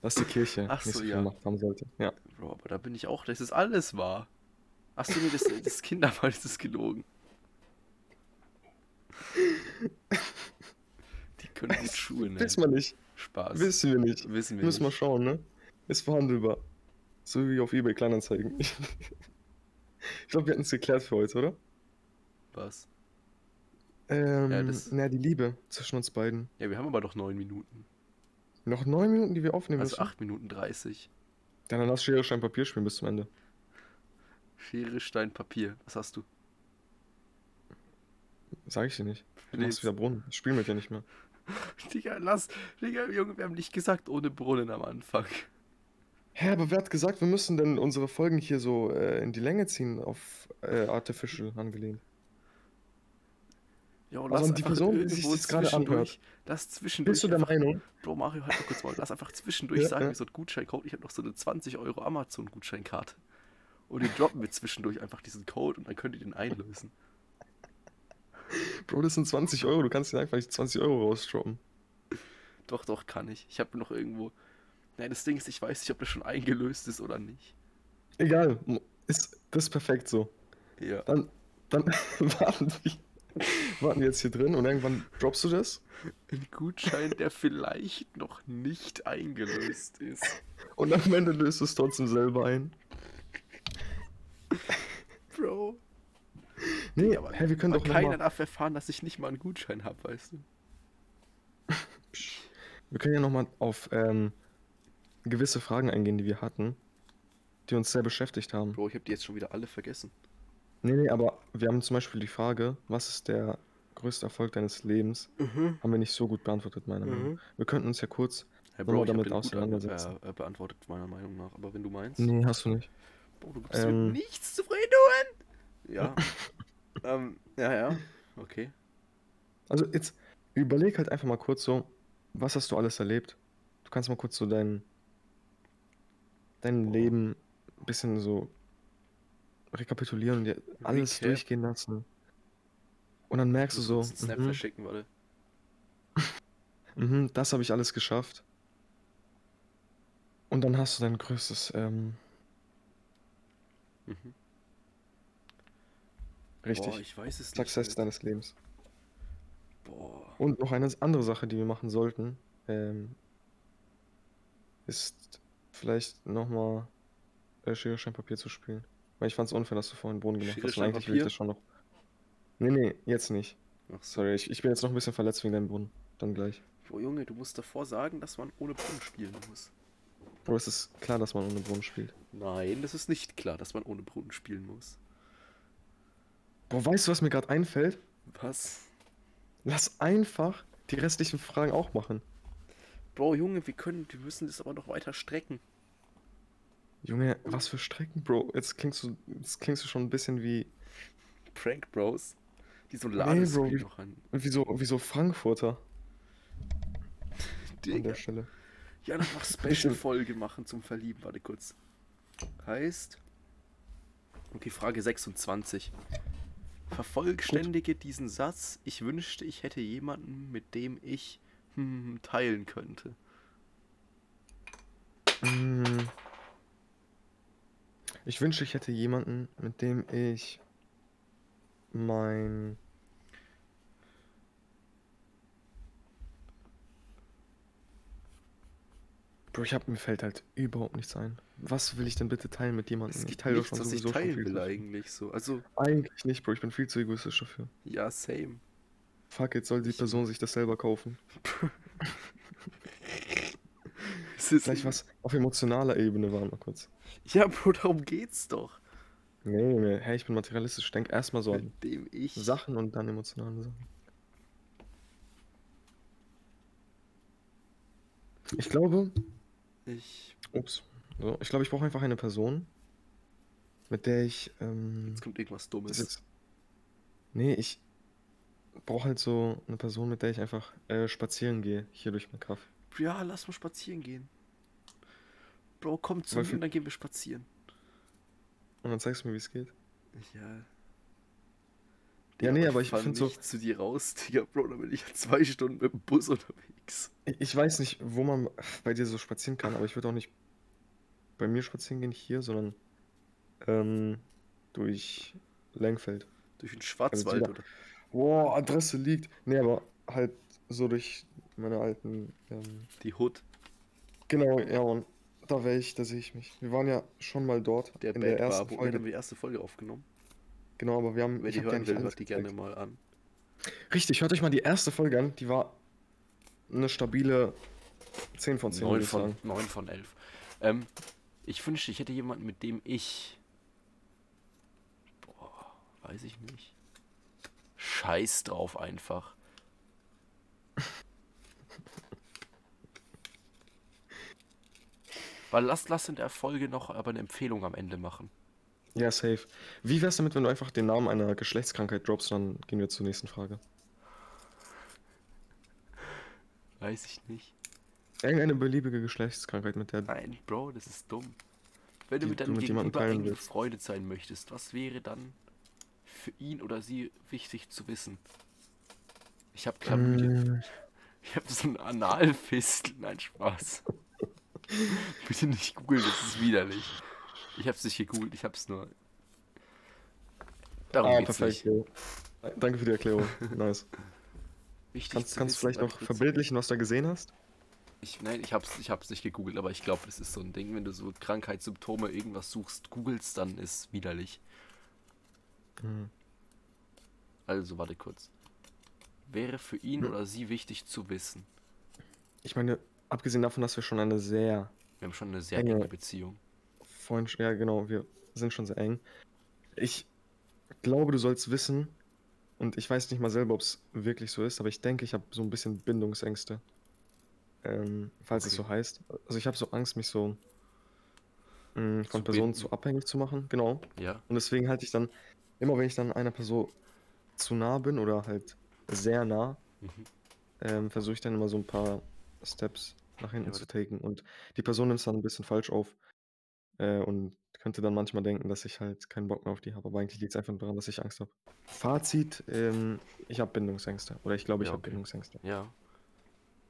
dass die Kirche Ach nicht so, ja. Macht haben sollte. Ja. Bro, aber da bin ich auch, das ist alles wahr. Hast du mir das, das Kinderarbeit ist gelogen? Die können gut schulen, ne? Wissen wir nicht. Spaß. Wissen wir nicht. Wissen wir Müssen wir schauen, ne? Ist verhandelbar. So wie auf eBay Kleinanzeigen. ich glaube, wir hatten es geklärt für heute, oder? Was? Ähm, Ja, das- na, die Liebe zwischen uns beiden. Ja, wir haben aber doch neun Minuten. Noch neun Minuten, die wir aufnehmen Also müssen. acht Minuten dreißig. Dann lass Schere, Stein, Papier spielen bis zum Ende. Schere, Stein, Papier. Was hast du? Sag ich dir nicht. Du Nee, machst wieder Brunnen. Ich spiele mit dir nicht mehr. Digga, lass. Digga, Junge, wir haben nicht gesagt ohne Brunnen am Anfang. Hä, aber wer hat gesagt, wir müssen denn unsere Folgen hier so äh, in die Länge ziehen auf äh, Artificial angelehnt? Und Also lass die einfach Person, die sich das gerade zwischendurch- Lass zwischendurch. Bist du der einfach- Meinung? Bro, Mario, halt mal kurz mal. Lass einfach zwischendurch Ja, sagen, ja. wie so ein Gutscheincode. Ich habe noch so eine 20 Euro Amazon-Gutscheinkarte. Und den droppen wir zwischendurch einfach diesen Code und dann könnt ihr den einlösen. Bro, das sind 20 Euro. Du kannst dir einfach nicht 20 Euro rausdroppen. Doch, doch, kann ich. Ich habe noch irgendwo. Nein, das Ding ist, ich weiß nicht, ob das schon eingelöst ist oder nicht. Egal. Ist, das ist perfekt so. Ja. Dann, dann warten, wir, warten jetzt hier drin und irgendwann droppst du das. Ein Gutschein, der vielleicht noch nicht eingelöst ist. Und am Ende löst du es trotzdem selber ein. Bro. Nee, aber hä, wir können aber doch keiner mal, darf erfahren, dass ich nicht mal einen Gutschein habe, weißt du? Wir können ja nochmal auf ähm, gewisse Fragen eingehen, die wir hatten, die uns sehr beschäftigt haben. Bro, ich habe die jetzt schon wieder alle vergessen. Nee, nee, aber wir haben zum Beispiel die Frage, was ist der größte Erfolg deines Lebens? Mhm. Haben wir nicht so gut beantwortet, meiner Meinung nach. Mhm. Wir könnten uns ja kurz. Hey, Bro, ich habe damit den gut auseinandersetzen? äh, äh, beantwortet, meiner Meinung nach. Aber wenn du meinst. Nee, hast du nicht. Bro, du gibst Ähm. mit nichts zufrieden, Ja. ähm, ja, ja. Okay. Also jetzt überleg halt einfach mal kurz so, was hast du alles erlebt? Du kannst mal kurz so dein, dein Boah. Leben ein bisschen so rekapitulieren und dir alles Recap. durchgehen lassen. Und dann merkst du Ich so, Snap mhm, verschicken, warte. mhm, das habe ich alles geschafft. Und dann hast du dein größtes ähm, Mhm. richtig Boah, ich weiß es Success nicht. Deines Lebens. Boah. Und noch eine andere Sache, die wir machen sollten, ähm, ist vielleicht nochmal äh, Schere, Stein, Papier zu spielen. Weil ich fand es unfair, dass du vorhin Boden gemacht Schere, hast. Und eigentlich will ich das schon noch. Nee, nee, jetzt nicht. Ach so. Sorry, ich, ich bin jetzt noch ein bisschen verletzt wegen deinem Brunnen. Dann gleich. Boah, Junge, du musst davor sagen, dass man ohne Brunnen spielen muss. Bro, es ist klar, dass man ohne Brunnen spielt. Nein, das ist nicht klar, dass man ohne Brunnen spielen muss. Bro, weißt du, was mir gerade einfällt? Was? Lass einfach die restlichen Fragen auch machen. Bro, Junge, wir können, wir müssen das aber noch weiter strecken. Junge, was für Strecken, Bro? Jetzt klingst du, jetzt klingst du schon ein bisschen wie, Prank Bros. Die so Nee, Ladescreen Bro. noch an. wie so, wie so Frankfurter an Digga. der Stelle. Ja, noch Special-Folge machen zum Verlieben. Warte kurz. Heißt. Okay, Frage 26. Vervollständige diesen Satz. Ich wünschte, ich hätte jemanden, mit dem ich hm, teilen könnte. Mm. Ich wünschte, ich hätte jemanden, mit dem ich mein. Bro, ich hab, mir fällt halt überhaupt nichts ein. Was will ich denn bitte teilen mit jemandem? Es Ich gibt teile doch nichts, was ich teilen will eigentlich so. Also, Eigentlich nicht, Bro. Ich bin viel zu egoistisch dafür. ja, same. Fuck, jetzt soll die Ich- Person sich das selber kaufen. Es ist Vielleicht was auf emotionaler Ebene war mal kurz. Ja, Bro, darum geht's doch. Nee, nee, hey, ich bin materialistisch. Ich denke erstmal so an. Sachen und dann emotionale Sachen. Ich glaube, Ich. ups, so, ich glaube, ich brauche einfach eine Person, mit der ich, ähm, Jetzt kommt irgendwas Dummes. ist, nee, ich brauche halt so eine Person, mit der ich einfach äh, spazieren gehe, hier durch mein Kaff. Ja, lass mal spazieren gehen. Bro, komm zu mir und dann gehen wir spazieren. Und dann zeigst du mir, wie es geht. Ja. Ja, nee, aber ich fahr find so- nicht zu dir raus, Digga, Bro, dann bin ich ja zwei Stunden mit dem Bus unterwegs. Ich, ich weiß nicht, wo man bei dir so spazieren kann, aber ich würde auch nicht bei mir spazieren gehen hier, sondern ähm, durch Lengfeld. Durch den Schwarzwald wieder- oder. Boah, Adresse liegt. Nee, aber halt so durch meine alten. Ähm, Die Hood, genau, ja, und da wäre ich, da sehe ich mich. Wir waren ja schon mal dort der in Bad der ersten Bar, Folge. haben die erste Folge aufgenommen. Genau, aber wir haben. Wer ich die hören will, hört die gerne mal an. Richtig, hört euch mal die erste Folge an. Die war eine stabile 10 von 10, 9 würde ich von, sagen. 9 von 11. Ähm, ich wünschte, ich hätte jemanden, mit dem ich. Boah, weiß ich nicht. Scheiß drauf einfach. Weil lass, lass in der Folge noch aber eine Empfehlung am Ende machen. Ja, safe. Wie wär's damit, wenn du einfach den Namen einer Geschlechtskrankheit droppst, dann gehen wir zur nächsten Frage. Weiß ich nicht. Irgendeine beliebige Geschlechtskrankheit, mit der. Nein, Bro, das ist dumm. Wenn du mit du deinem mit jemandem Gegenüber eng befreundet sein möchtest, was wäre dann für ihn oder sie wichtig zu wissen? Ich habe Chlamydien. Mm, Ich habe so einen Analfistel. Nein, Spaß. Bitte nicht googeln, das ist widerlich. Ich habe es nicht gegoogelt, ich habe es nur. Darum ah, geht's perfekt. nicht. Danke für die Erklärung. Nice. Wichtig Kannst, kannst du vielleicht noch verbildlichen, was du da gesehen hast? Ich, nein, ich hab's, ich hab's nicht gegoogelt, aber ich glaube, das ist so ein Ding, wenn du so Krankheitssymptome irgendwas suchst, googelst, dann ist widerlich. Hm. Also, warte kurz. Wäre für ihn Hm. oder sie wichtig zu wissen. Ich meine, abgesehen davon, dass wir schon eine sehr Wir haben schon eine sehr Enge. enge Beziehung. Freundschaft, ja genau, wir sind schon sehr eng. Ich glaube, du sollst wissen, und ich weiß nicht mal selber, ob es wirklich so ist, aber ich denke, ich habe so ein bisschen Bindungsängste. Ähm, falls es Okay. so heißt. Also ich habe so Angst, mich so mh, von Zu Personen binden. zu abhängig zu machen, genau. Ja, Und deswegen halte ich dann, immer wenn ich dann einer Person zu nah bin oder halt sehr nah, Mhm. ähm, versuche ich dann immer so ein paar Steps nach hinten aber zu taken. Und die Person nimmt es dann ein bisschen falsch auf äh, und könnte dann manchmal denken, dass ich halt keinen Bock mehr auf die habe. Aber eigentlich liegt es einfach daran, dass ich Angst habe. Fazit, ähm, ich habe Bindungsängste. Oder ich glaube, ich Ja, habe okay. Bindungsängste. ja.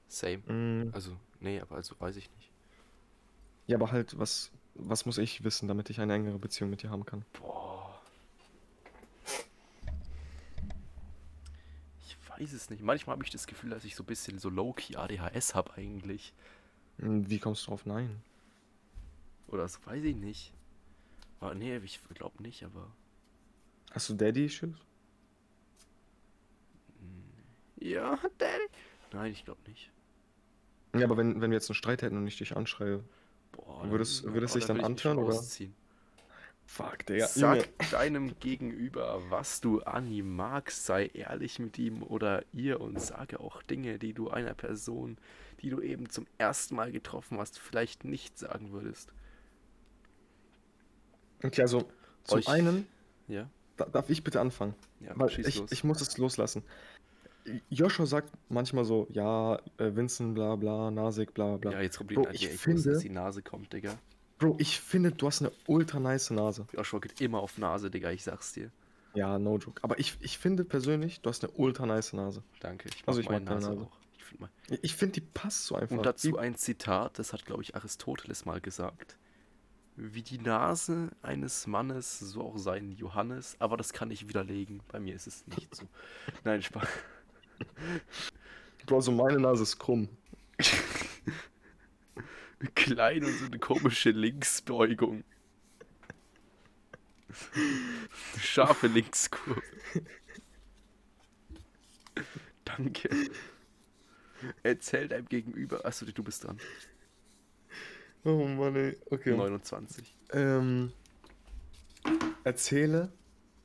Same. Mm, Also, nee, aber also weiß ich nicht. ja, aber halt, was, was muss ich wissen, damit ich eine engere Beziehung mit dir haben kann? Boah. Ich weiß es nicht. Manchmal habe ich das Gefühl, dass ich so ein bisschen so low-key ADHS habe eigentlich. Mm, Wie kommst du drauf? Nein. Oder so, weiß ich nicht. Aber nee, ich glaube nicht, aber. Hast du Daddy-Issues? Ja, Daddy. Nein, ich glaube nicht. Ja, aber wenn, wenn wir jetzt einen Streit hätten und ich dich anschreie. Boah, Würdest- dann- würdest oh, dich dann mich antören, oder? Fuck, Digga. Sag deinem Gegenüber, was du an ihm magst, sei ehrlich mit ihm oder ihr und sage auch Dinge, die du einer Person, die du eben zum ersten Mal getroffen hast, vielleicht nicht sagen würdest. Okay, also zum Euch- einen, Ja? da, darf ich bitte anfangen? Ja, Weil ich, los. ich muss es loslassen. Joshua sagt manchmal so, ja, äh, Vincent, bla bla, Nasik, bla bla. ja, jetzt kommt die, Bro, ich ich finde- wusste, dass die Nase kommt, Digga. Bro, ich finde, du hast eine ultra nice Nase. Joshua geht immer auf Nase, Digga, ich sag's dir. Ja, no joke. Aber ich, ich finde persönlich, du hast eine ultra nice Nase. Danke, ich mag Also ich meine Nase Nase. auch. Ich find finde, die passt so einfach. Und dazu Die, ein Zitat, das hat, glaube ich, Aristoteles mal gesagt. Wie die Nase eines Mannes, so auch sein Johannes, aber das kann ich widerlegen. Bei mir ist es nicht so. Nein, Spaß. Bro, so meine Nase ist krumm. Klein und so eine komische Linksbeugung. Scharfe Linkskurve. Danke. Erzähl deinem Gegenüber. Achso, du bist dran. Oh Mann, ey. Okay. 29. Ähm, erzähle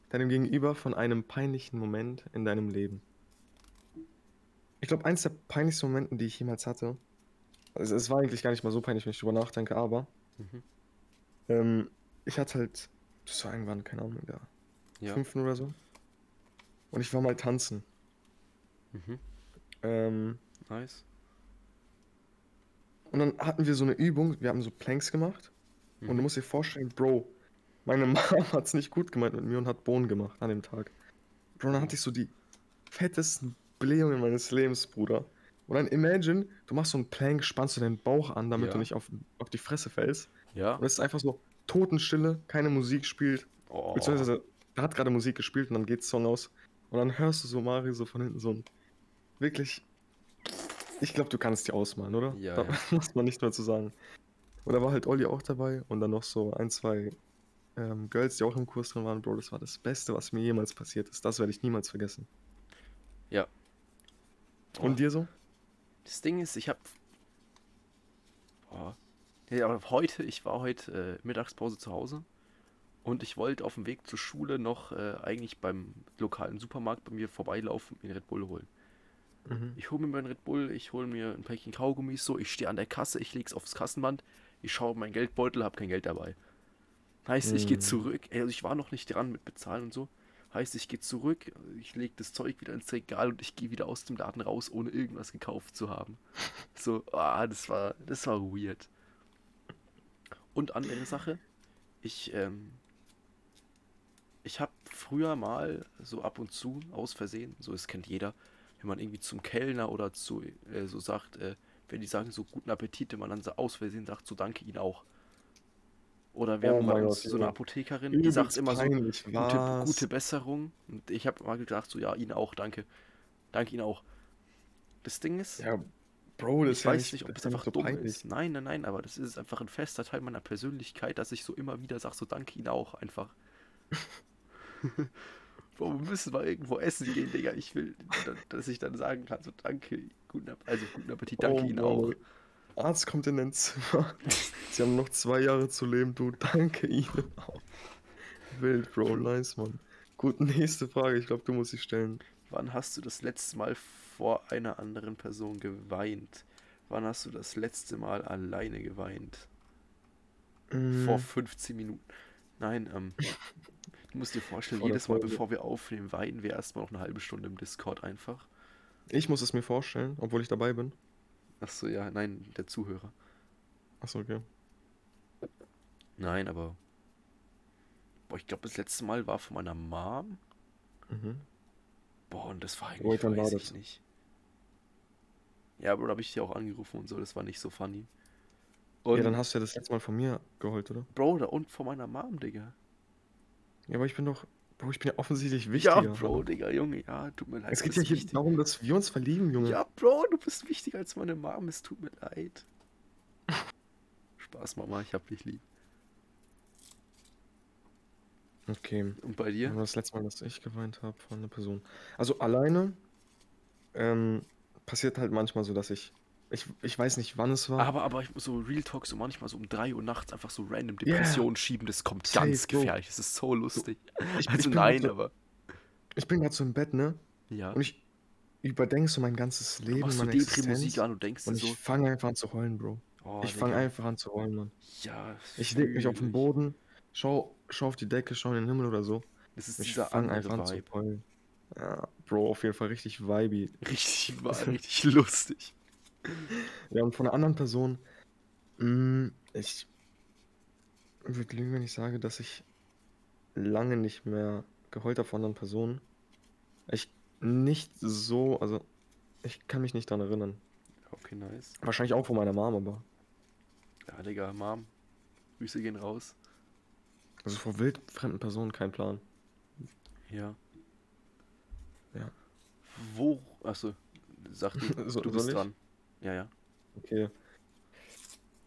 deinem Gegenüber von einem peinlichen Moment in deinem Leben. Ich glaube, eins der peinlichsten Momenten, die ich jemals hatte, also es war eigentlich gar nicht mal so peinlich, wenn ich drüber nachdenke, aber Mhm. ähm, ich hatte halt, das war irgendwann, keine Ahnung, da, Ja. fünften oder so. Und ich war mal tanzen. Mhm. Ähm, Nice. und dann hatten wir so eine Übung, wir haben so Planks gemacht. Und du Mhm. musst dir vorstellen, Bro, meine Mom hat es nicht gut gemeint mit mir und hat Bohnen gemacht an dem Tag. Bro, dann hatte ich so die fettesten Blähungen meines Lebens, Bruder. Und dann imagine, du machst so einen Plank, spannst du deinen Bauch an, damit Ja. du nicht auf, auf die Fresse fällst. Ja. Und es ist einfach so Totenstille, keine Musik spielt. Oh. Beziehungsweise, da hat gerade Musik gespielt und dann geht Song aus. Und dann hörst du so Mario so von hinten so ein. Wirklich. Ich glaube, du kannst dir ausmalen, oder? Ja, Da ja. muss man nicht mehr zu sagen. Und da war halt Olli auch dabei und dann noch so ein, zwei ähm, Girls, die auch im Kurs drin waren. Bro, das war das Beste, was mir jemals passiert ist. Das werde ich niemals vergessen. Ja. Und Oh. dir so? Das Ding ist, ich habe. Ja, aber heute, ich war heute äh, Mittagspause zu Hause und ich wollte auf dem Weg zur Schule noch äh, eigentlich beim lokalen Supermarkt bei mir vorbeilaufen und mir einen Red Bull holen. Mhm. Ich hole mir meinen Red Bull, ich hole mir ein Päckchen Kaugummis, so, ich stehe an der Kasse, ich leg's aufs Kassenband, ich schaue in meinen Geldbeutel, habe kein Geld dabei. Heißt, ich gehe zurück, also ich war noch nicht dran mit bezahlen und so. Heißt, ich gehe zurück, ich lege das Zeug wieder ins Regal und ich gehe wieder aus dem Laden raus, ohne irgendwas gekauft zu haben. So, ah, das war, das war weird. Und andere Sache, ich, ähm, ich habe früher mal so ab und zu aus Versehen, so es kennt jeder, wenn man irgendwie zum Kellner oder zu äh, so sagt, äh, wenn die sagen so guten Appetit, wenn man dann so aus Versehen sagt, so danke ihnen auch. Oder wir Oh haben bei uns Gott, so eine. Apothekerin, die sagt immer so gute, gute Besserung. Und ich habe mal gedacht, so ja, ihnen auch, danke. Danke ihnen auch. Das Ding ist, Ja, Bro, das ich ja weiß nicht, nicht, ob es einfach so dumm peinlich. ist. Nein, nein, nein, aber das ist einfach ein fester Teil meiner Persönlichkeit, dass ich so immer wieder sage, so danke ihnen auch einfach. Boah, wir müssen mal irgendwo essen gehen, Digga. Ich will, da- dass ich dann sagen kann, so danke, guten, App- also guten Appetit, danke Oh Ihnen Mann, auch. Arzt kommt in dein Zimmer. Sie haben noch zwei Jahre zu leben, du. Danke Ihnen auch. Wild, Bro, nice, Mann. Gut, nächste Frage. Ich glaube, du musst sie stellen. Wann hast du das letzte Mal vor einer anderen Person geweint? Wann hast du das letzte Mal alleine geweint? Vor Mm, 15 Minuten. Nein, ähm, du musst dir vorstellen, Vor jedes Mal, bevor wir aufnehmen, weinen wir erstmal noch eine halbe Stunde im Discord einfach. Ich muss es mir vorstellen, obwohl ich dabei bin. Achso, ja, nein, der Zuhörer. Achso, okay. Nein, aber. Boah, ich glaube, das letzte Mal war von meiner Mom. Mhm. Boah, und das war Wait, eigentlich, war weiß ich das? nicht. Ja, aber da habe ich die auch angerufen und so, das war nicht so funny. Und, Ja, dann hast du ja das letzte Mal von mir geholt, oder? Bro, da und von meiner Mom, Digga. Ja, aber ich bin doch. Bro, ich bin ja offensichtlich Ja, wichtiger. Bro, Digga, Junge, ja, tut mir leid. Es geht ja hier wichtig. darum, dass wir uns verlieben, Junge. Ja, Bro, du bist wichtiger als meine Mom, es tut mir leid. Spaß, Mama, ich hab dich lieb. Okay. Und bei dir? war das letzte Mal, dass ich geweint habe von einer Person? Also alleine ähm, passiert halt manchmal so, dass ich. Ich, ich weiß nicht, wann es war. Aber, aber ich muss so Real Talk so manchmal so um 3 Uhr nachts einfach so random Yeah. Depressionen schieben, das kommt Safe, ganz gefährlich, das ist so lustig. ich, ich Also bin grad nein, so, aber. Ich bin gerade so im Bett, ne? Ja. Und ich überdenke so mein ganzes Du Leben, machst so meine Depri-Musik Existenz. an und denkst Und so, ich fange einfach an zu heulen, Bro. oh, ich fange einfach an zu heulen, Mann. Ja, Ich leg mich auf den ich. Boden, schau, schau auf die Decke, schau in den Himmel oder so. Das ist Ich fange einfach an Vibe. zu heulen. Ja, Bro, auf jeden Fall richtig vibey. Richtig, war richtig lustig. Ja, und von einer anderen Person, mh, ich würde lügen, wenn ich sage, dass ich lange nicht mehr geheult habe von anderen Personen. Ich nicht so, also ich kann mich nicht daran erinnern. Okay, nice. Wahrscheinlich auch von meiner Mom, aber Ja, Digga, Mom. Grüße gehen raus. also vor wildfremden Personen kein Plan. Ja. Ja. Wo. Achso, sag du, So- du bist dran. Ja, ja. Okay.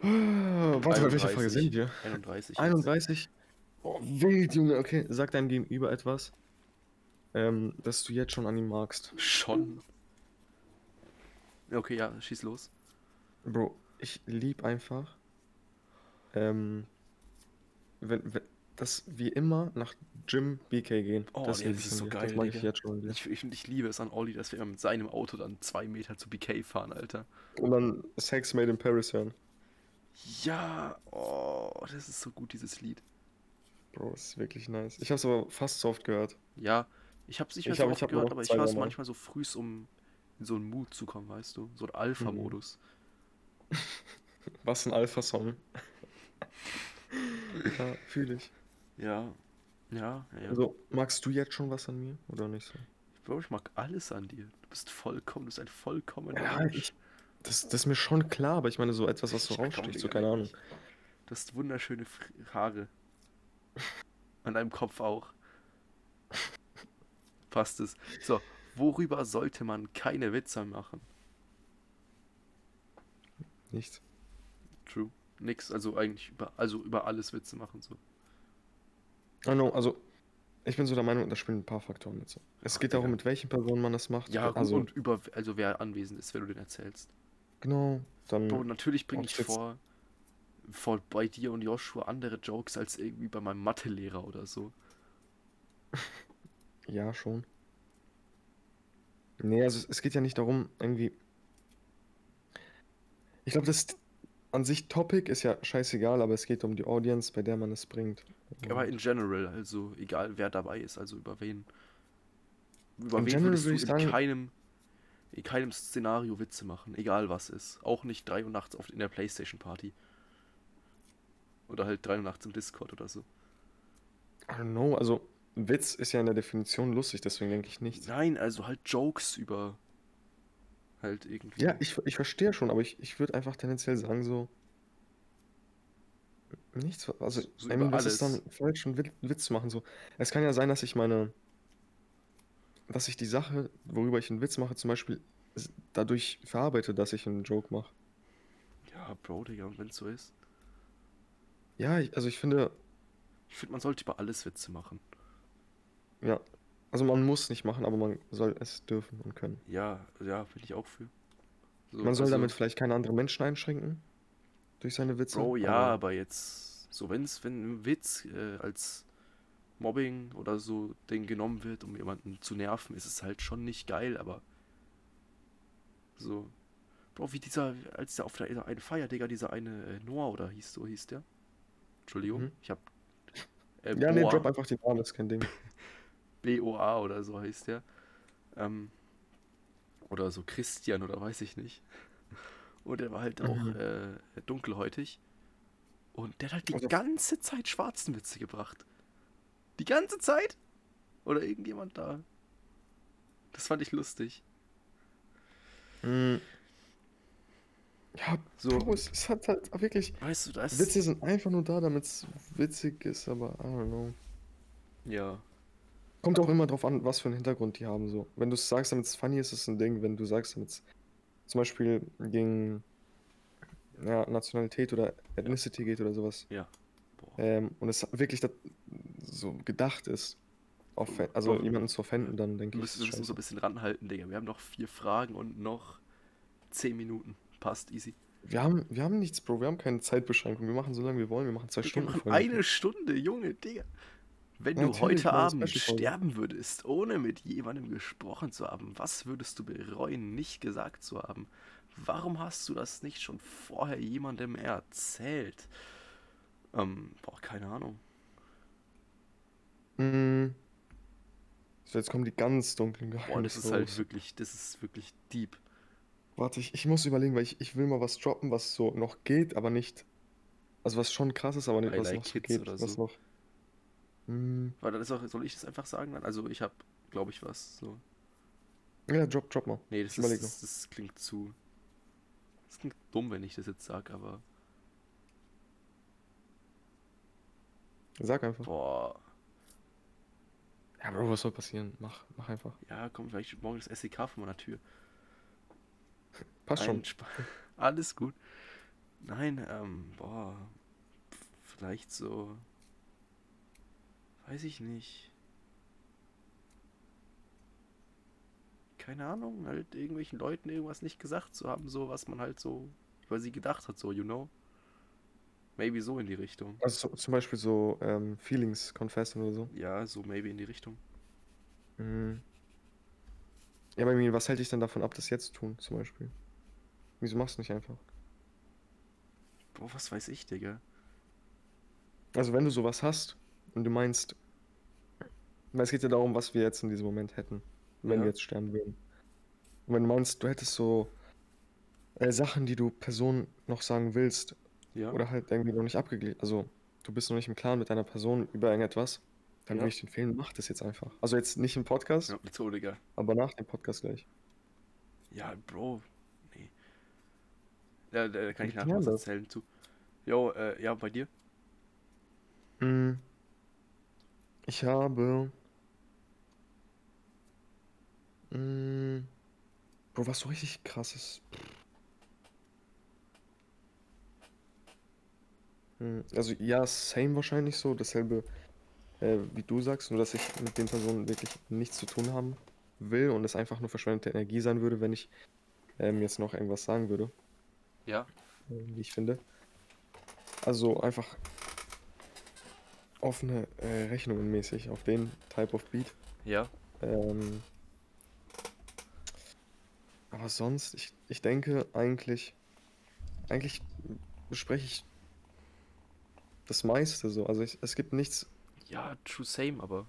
Warte, bei welcher Frage 31. sind wir? 31. jetzt. 31? Oh, wild, Junge. Okay, sag deinem Gegenüber etwas, ähm, das du jetzt schon an ihm magst. Schon. Okay, ja, schieß los. Bro, ich lieb einfach, ähm, wenn, wenn, dass wir immer nach Jim BK gehen. Oh, das liebe das ist so geil, Das mag ich jetzt schon. Ich, ich, ich liebe es an Olli, dass wir immer mit seinem Auto dann zwei Meter zu BK fahren, Alter. Und dann Sex Made in Paris hören. Ja, oh, das ist so gut, dieses Lied. Bro, das ist wirklich nice. Ich habe es aber fast so oft gehört. Ja, ich hab's nicht mehr Ich so hab- oft gehört, aber ich höre es manchmal so frühs, um in so einen Mut zu kommen, weißt du? So ein Alpha-Modus. Was ein Alpha-Song. ja, fühle ich. Ja, ja, ja. Also, magst du jetzt schon was an mir oder nicht so? Ich glaube, ich mag alles an dir. Du bist vollkommen, du bist ein vollkommener Ja, Mensch. ich, das, das ist mir schon klar, aber ich meine, so etwas, was so raussticht, so keine Ahnung. Du hast wunderschöne Haare. An deinem Kopf auch. Passt es. So, worüber sollte man keine Witze machen? Nichts. True. Nix, also eigentlich über, also über alles Witze machen so. Ah, no, also, ich bin so der Meinung, da spielen ein paar Faktoren mit so. Es Ach, geht darum, Digga. mit welchen Personen man das macht. Ja, also, und über, also wer anwesend ist, wenn du den erzählst. genau, dann. Bro, natürlich bringe ich vor, vor bei dir und Joshua andere Jokes als irgendwie bei meinem Mathelehrer oder so. Ja, schon. Nee, also es geht ja nicht darum, irgendwie. Ich glaube, das an sich Topic ist ja scheißegal, aber es geht um die Audience, bei der man es bringt. Aber in general, also egal wer dabei ist, also über wen. Über In wen würdest du in sagen- keinem, in keinem Szenario Witze machen, egal was ist. Auch nicht 3 Uhr nachts in der Playstation Party. Oder halt 3 Uhr nachts im Discord oder so. I don't know, also Witz ist ja in der Definition lustig, deswegen denke ich nichts. Nein, also halt Jokes über halt irgendwie. Ja, ich, ich verstehe schon, aber ich, ich würde einfach tendenziell sagen, so. Nichts, also, So- über was ist dann falsch, einen Wit- Witz zu machen? So. Es kann ja sein, dass ich meine, dass ich die Sache, worüber ich einen Witz mache, zum Beispiel dadurch verarbeite, dass ich einen Joke mache. Ja, Bro, Digga, und wenn es so ist. Ja, ich, also ich finde, Ich finde, man sollte über alles Witze machen. ja, also man muss nicht machen, aber man soll es dürfen und können. Ja, ja, bin ich auch für. So, Man soll also- damit vielleicht keine anderen Menschen einschränken durch seine Witze. Bro, ja, aber- aber jetzt, so wenn's, wenn ein Witz äh, als Mobbing oder so Ding genommen wird, um jemanden zu nerven, ist es halt schon nicht geil, aber so. Bro, wie dieser, als der auf der eine Feier, Digga, dieser eine äh, Noah oder hieß so, hieß der? Entschuldigung, Mhm. ich hab. Äh, Ja, nee, Boa, drop einfach die Namen, ist kein Ding. B-O-A oder so heißt der. Ähm, oder so Christian oder weiß ich nicht. Und er war halt auch Mhm. äh, dunkelhäutig. Und der hat halt die Also- ganze Zeit schwarzen Witze gebracht. Die ganze Zeit? Oder irgendjemand da. Das fand ich lustig. Hm. Ja, So. Es, es hat halt wirklich. Weißt du, das Witze sind einfach nur da, damit es witzig ist, aber I don't know. Ja. Kommt auch immer drauf an, was für einen Hintergrund die haben. So. Wenn du es sagst, damit es funny ist, ist es ein Ding. Wenn du sagst, damit es zum Beispiel gegen ja, Nationalität oder Ethnicity geht oder sowas. Ja. Boah. Ähm, und es wirklich so gedacht ist, offen- also Bro, jemanden zu offenden, dann denke ich, wir müssen so ein bisschen ranhalten, Digga. Wir haben noch vier Fragen und noch zehn Minuten. Passt, easy. Wir haben, wir haben nichts, Bro. Wir haben keine Zeitbeschränkung. Wir machen so lange wir wollen. Wir machen zwei wir Stunden. machen eine Stunde, Junge, Digga. Wenn Ja, du heute Abend sterben würdest, ohne mit jemandem gesprochen zu haben, was würdest du bereuen, nicht gesagt zu haben? Warum hast du das nicht schon vorher jemandem erzählt? Ähm, boah, keine Ahnung. Mm. So, jetzt kommen die ganz dunklen Boah, Geheimnisse das ist halt wirklich, das ist wirklich deep. Warte, ich, ich muss überlegen, weil ich, ich will mal was droppen, was so noch geht, aber nicht. Also was schon krass ist, aber nicht I was like noch kids geht. oder was so. noch. Mm. Weil das auch, soll ich das einfach sagen? dann? Also ich habe, glaube ich, was. So. Ja, drop, drop mal. Nee, das, ist, das, das klingt zu. Das klingt dumm, wenn ich das jetzt sage, aber. Sag einfach. Boah. Ja, Bro, was soll passieren? Mach, mach einfach. Ja, komm, vielleicht morgen das SEK vor meiner Tür. Passt schon. Nein, Sp- Alles gut. Nein, ähm, boah. Vielleicht so. Weiß ich nicht. Keine Ahnung, halt irgendwelchen Leuten irgendwas nicht gesagt zu haben, so was man halt so über sie gedacht hat, so, you know. Maybe so in die Richtung. Also so, zum Beispiel so ähm, Feelings confessen oder so. Ja, so maybe in die Richtung. Mhm. Ja, bei mir, was hält dich denn davon ab, das jetzt zu tun, zum Beispiel? Wieso machst du nicht einfach? Boah, was weiß ich, Digga. Also wenn du sowas hast und du meinst, weil es geht ja darum, was wir jetzt in diesem Moment hätten, wenn Ja. wir jetzt sterben würden. Und wenn du meinst, du hättest so äh, Sachen, die du Personen noch sagen willst, Ja. oder halt irgendwie noch nicht abgeglichen, also du bist noch nicht im Klaren mit deiner Person über irgendetwas, dann Ja. würde ich dir empfehlen, mach das jetzt einfach. Also jetzt nicht im Podcast, Ja, so, Digga. aber nach dem Podcast gleich. Ja, Bro. Nee. Ja, da da kann ich nachher was erzählen zu. Jo, äh, ja, bei dir? Mm. Ich habe. Mm. Bro, was so richtig krasses. Mm, Also ja, same wahrscheinlich so, dasselbe äh, wie du sagst, nur dass ich mit den Personen wirklich nichts zu tun haben will und es einfach nur verschwendete Energie sein würde, wenn ich ähm, jetzt noch irgendwas sagen würde, Ja. wie ich finde. Also einfach offene äh, Rechnungen mäßig auf den Type of Beat. Ja. Ähm, aber sonst, ich, ich denke eigentlich, eigentlich bespreche ich das meiste so. Also ich, es gibt nichts, Ja, true same, aber.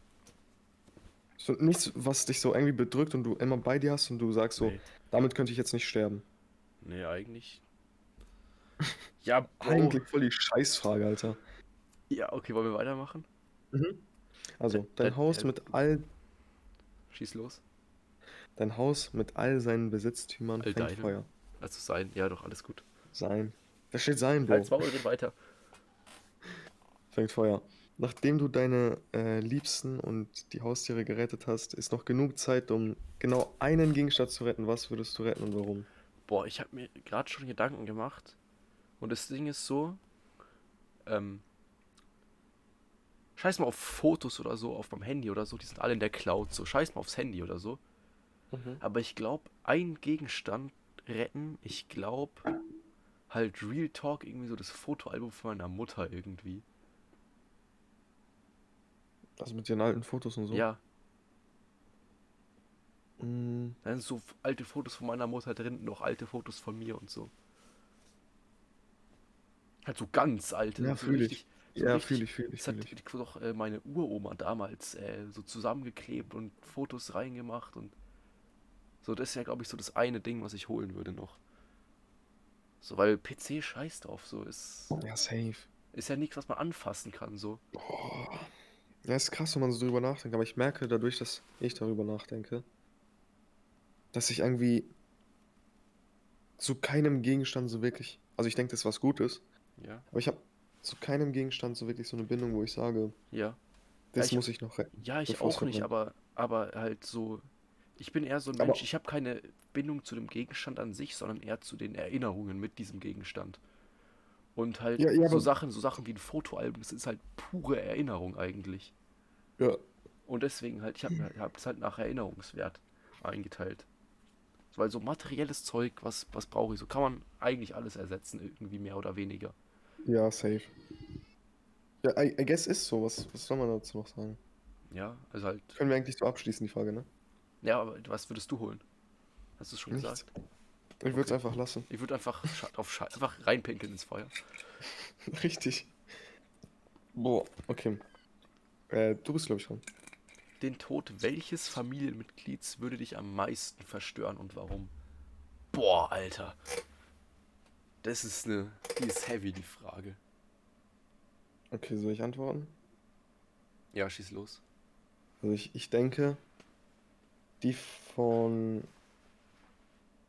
so, nichts, was dich so irgendwie bedrückt und du immer bei dir hast und du sagst so, Nee. damit könnte ich jetzt nicht sterben. Nee, eigentlich. Ja, Bro. Eigentlich voll die Scheißfrage, Alter. Ja, okay, wollen wir weitermachen? Also, Äh, dein äh, Haus äh, mit all, Schieß los. dein Haus mit all seinen Besitztümern All fängt deinen? Feuer. Also sein. Ja, doch, alles gut. Sein. Da steht sein, Bro. Halt's Maul, red weiter. Fängt Feuer. Nachdem du deine äh, Liebsten und die Haustiere gerettet hast, ist noch genug Zeit, um genau einen Gegenstand zu retten. Was würdest du retten und warum? Boah, ich habe mir gerade schon Gedanken gemacht. Und das Ding ist so, ähm, scheiß mal auf Fotos oder so, auf meinem Handy oder so, die sind alle in der Cloud, so scheiß mal aufs Handy oder so. Aber ich glaube, ein Gegenstand retten, ich glaube, halt Real Talk, irgendwie so das Fotoalbum von meiner Mutter irgendwie. Also mit den alten Fotos und so. Ja, Mm, da sind so alte Fotos von meiner Mutter drin, noch alte Fotos von mir und so. Halt so ganz alte. Ja, so richtig- ja, fühle ich, fühle ich, Das hat fühle ich. doch äh, meine Uroma damals äh, so zusammengeklebt und Fotos reingemacht und so. Das ist ja, glaube ich, so das eine Ding, was ich holen würde noch. So, weil PC scheiß drauf, so ist, Ja, safe. ist ja nichts, was man anfassen kann, so. Boah. Ja, ist krass, wenn man so drüber nachdenkt, aber ich merke dadurch, dass ich darüber nachdenke, dass ich irgendwie zu keinem Gegenstand so wirklich, also ich denke, das ist was Gutes, Ja, aber ich habe zu keinem Gegenstand so wirklich so eine Bindung, wo ich sage, ja. das ich- muss ich noch retten. Ja, ich es auch nicht, aber, aber halt so. Ich bin eher so ein Aber- Mensch, ich habe keine Bindung zu dem Gegenstand an sich, sondern eher zu den Erinnerungen mit diesem Gegenstand. Und halt Ja, ja, so aber- Sachen, so Sachen wie ein Fotoalbum, das ist halt pure Erinnerung eigentlich. Ja, Und deswegen halt, ich habe hab das halt nach Erinnerungswert eingeteilt. Weil so materielles Zeug, was, was brauche ich? So kann man eigentlich alles ersetzen, irgendwie mehr oder weniger. Ja, safe. Ja, I, I guess ist so, was, was soll man dazu noch sagen? Ja, also halt. Können wir eigentlich so abschließen, die Frage, ne? Ja, aber was würdest du holen? Hast du es schon Nichts. gesagt? Ich würde es Okay. einfach lassen. Ich würde einfach auf einfach reinpinkeln ins Feuer. Richtig. Boah, okay. Äh, du bist, glaube ich, dran. Den Tod welches Familienmitglieds würde dich am meisten verstören und warum? Boah, Alter. Das ist eine. Die ist heavy, die Frage. Okay, soll ich antworten? Ja, schieß los. Also ich, ich denke, die von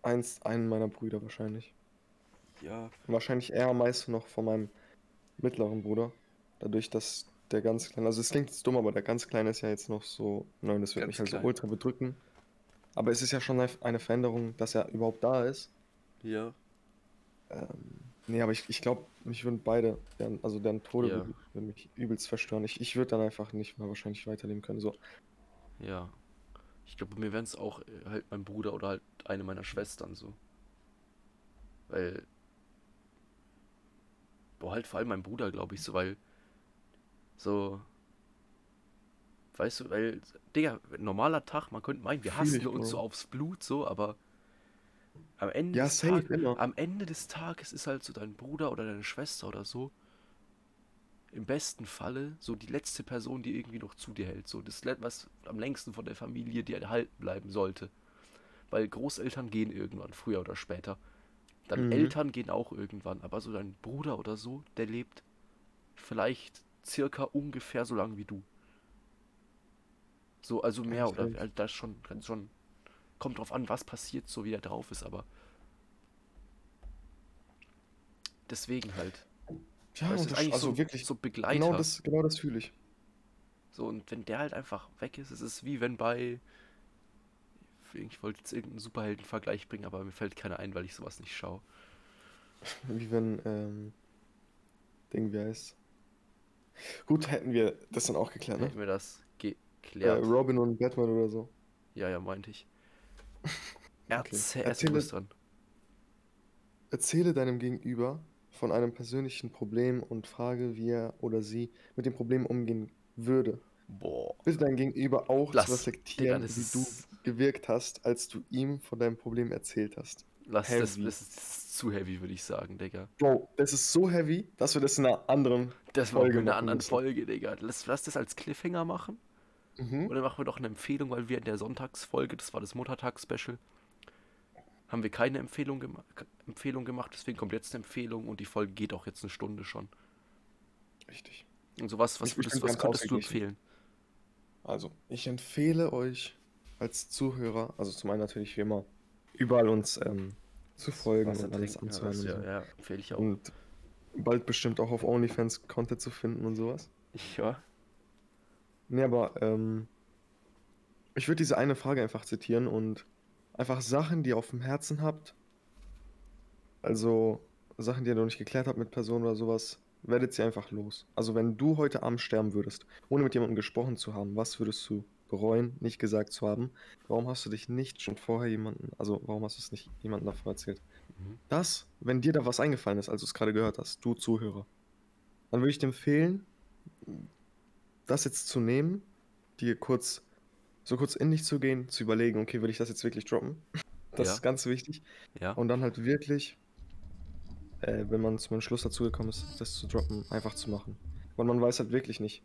eins, einen meiner Brüder wahrscheinlich. Ja, Wahrscheinlich eher am meisten noch von meinem mittleren Bruder. Dadurch, dass der ganz kleine, also es klingt jetzt dumm, aber der ganz kleine ist ja jetzt noch so, nein, das wird Ganz mich halt so ultra bedrücken. Aber es ist ja schon eine Veränderung, dass er überhaupt da ist. ja. Ähm, nee, aber ich, ich glaube, mich würden beide, deren, also deren Tode Ja. würden, würden mich übelst verstören. Ich, ich würde dann einfach nicht mehr wahrscheinlich weiterleben können. So. Ja. Ich glaube, mir wären es auch äh, halt mein Bruder oder halt eine meiner Schwestern so. Weil. Boah, halt vor allem mein Bruder, glaube ich, so, weil. So. Weißt du, weil, Digga, normaler Tag, man könnte meinen, wir hassen ich, uns so aufs Blut, so, aber. Am Ende, Ja, des safe, Tag, immer. am Ende des Tages ist halt so dein Bruder oder deine Schwester oder so. Im besten Falle so die letzte Person, die irgendwie noch zu dir hält. So das, was am längsten von der Familie dir erhalten bleiben sollte. Weil Großeltern gehen irgendwann, früher oder später. Dann Mhm. Eltern gehen auch irgendwann, aber so dein Bruder oder so, der lebt vielleicht circa ungefähr so lange wie du. So, also mehr oder safe. halt das schon, schon. Kommt drauf an, was passiert, so wie er drauf ist, aber. Deswegen halt. Ja, und ist das, eigentlich also so, wirklich, so Begleiter. genau das, genau das fühle ich. So, und wenn der halt einfach weg ist, es ist wie wenn bei. Ich wollte jetzt irgendeinen Superhelden-Vergleich bringen, aber mir fällt keiner ein, weil ich sowas nicht schaue. Wie wenn, ähm, Ding, wie heißt. Gut, hätten wir das dann auch geklärt, ne? Hätten wir das Äh, geklärt. Robin und Batman oder so. ja, ja, meinte ich. Erzähl, Erzähle- erzähl es dran. Erzähle deinem Gegenüber von einem persönlichen Problem und frage, wie er oder sie mit dem Problem umgehen würde. Boah. Bitte dein Gegenüber auch Lass, zu reflektieren, Digga, das wie du gewirkt hast, als du ihm von deinem Problem erzählt hast. Lass das, Heavy. das, ist, das ist zu heavy, würde ich sagen, Digga. Bro, das ist so heavy, dass wir das in einer anderen. Das machen wir Folge in einer anderen müssen. Folge, Digga. Lass, lass das als Cliffhanger machen. Mhm. Oder machen wir doch eine Empfehlung, weil wir in der Sonntagsfolge, das war das Muttertags-Special, haben wir keine Empfehlung, gema Empfehlung gemacht. Deswegen kommt jetzt eine Empfehlung und die Folge geht auch jetzt eine Stunde schon. Richtig. Und sowas, was, würdest, was könntest du empfehlen? Also, ich empfehle euch als Zuhörer, also zum einen natürlich wie immer, überall uns ähm, zu folgen Wasser und alles ja, anzuhören. und, ja, so. ja, empfehle ich auch. und bald bestimmt auch auf OnlyFans Content zu finden und sowas. ja. Nee, aber ähm, ich würde diese eine Frage einfach zitieren und einfach Sachen, die ihr auf dem Herzen habt, also Sachen, die ihr noch nicht geklärt habt mit Personen oder sowas, werdet sie einfach los. Also wenn du heute Abend sterben würdest, ohne mit jemandem gesprochen zu haben, was würdest du bereuen, nicht gesagt zu haben? Warum hast du dich nicht schon vorher jemanden, also warum hast du es nicht jemandem davor erzählt? Mhm. Das, wenn dir da was eingefallen ist, als du es gerade gehört hast, du Zuhörer, dann würde ich dir empfehlen, das jetzt zu nehmen, dir kurz, so kurz in dich zu gehen, zu überlegen, okay, will ich das jetzt wirklich droppen? Das Ja. ist ganz wichtig. Ja. Und dann halt wirklich, äh, wenn man zum Entschluss dazu gekommen ist, das zu droppen, einfach zu machen. Weil man weiß halt wirklich nicht,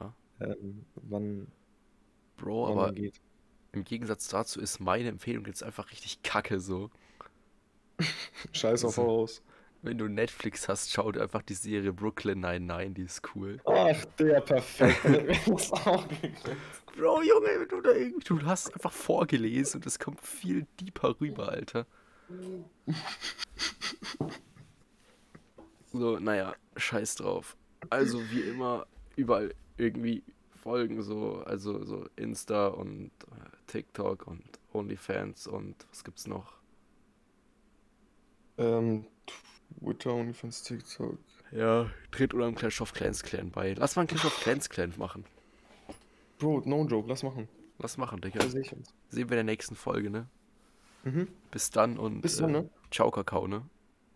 ja. ähm, wann, Bro, wann aber geht. im Gegensatz dazu ist meine Empfehlung jetzt einfach richtig kacke so. Scheiß auf so. Wenn du Netflix hast, schau dir einfach die Serie Brooklyn 99, die ist cool. Ach, der perfekt. Bro, Junge, wenn du da irgendwie, du hast einfach vorgelesen und es kommt viel deeper rüber, Alter. So, naja, scheiß drauf. Also wie immer, überall irgendwie folgen so, also so Insta und äh, TikTok und OnlyFans und was gibt's noch? ähm, Twitter, OnlyFans, TikTok. Ja, tritt oder im Clash of Clans Clan bei. Lass mal einen Clash of Clans Clan machen. Bro, no joke, lass machen. Lass machen, Digga. Da sehe ich uns. Sehen wir in der nächsten Folge, ne? Mhm. Bis dann und Bis dann, äh, ne? ciao, Kakao, ne?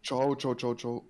Ciao, ciao, ciao, ciao.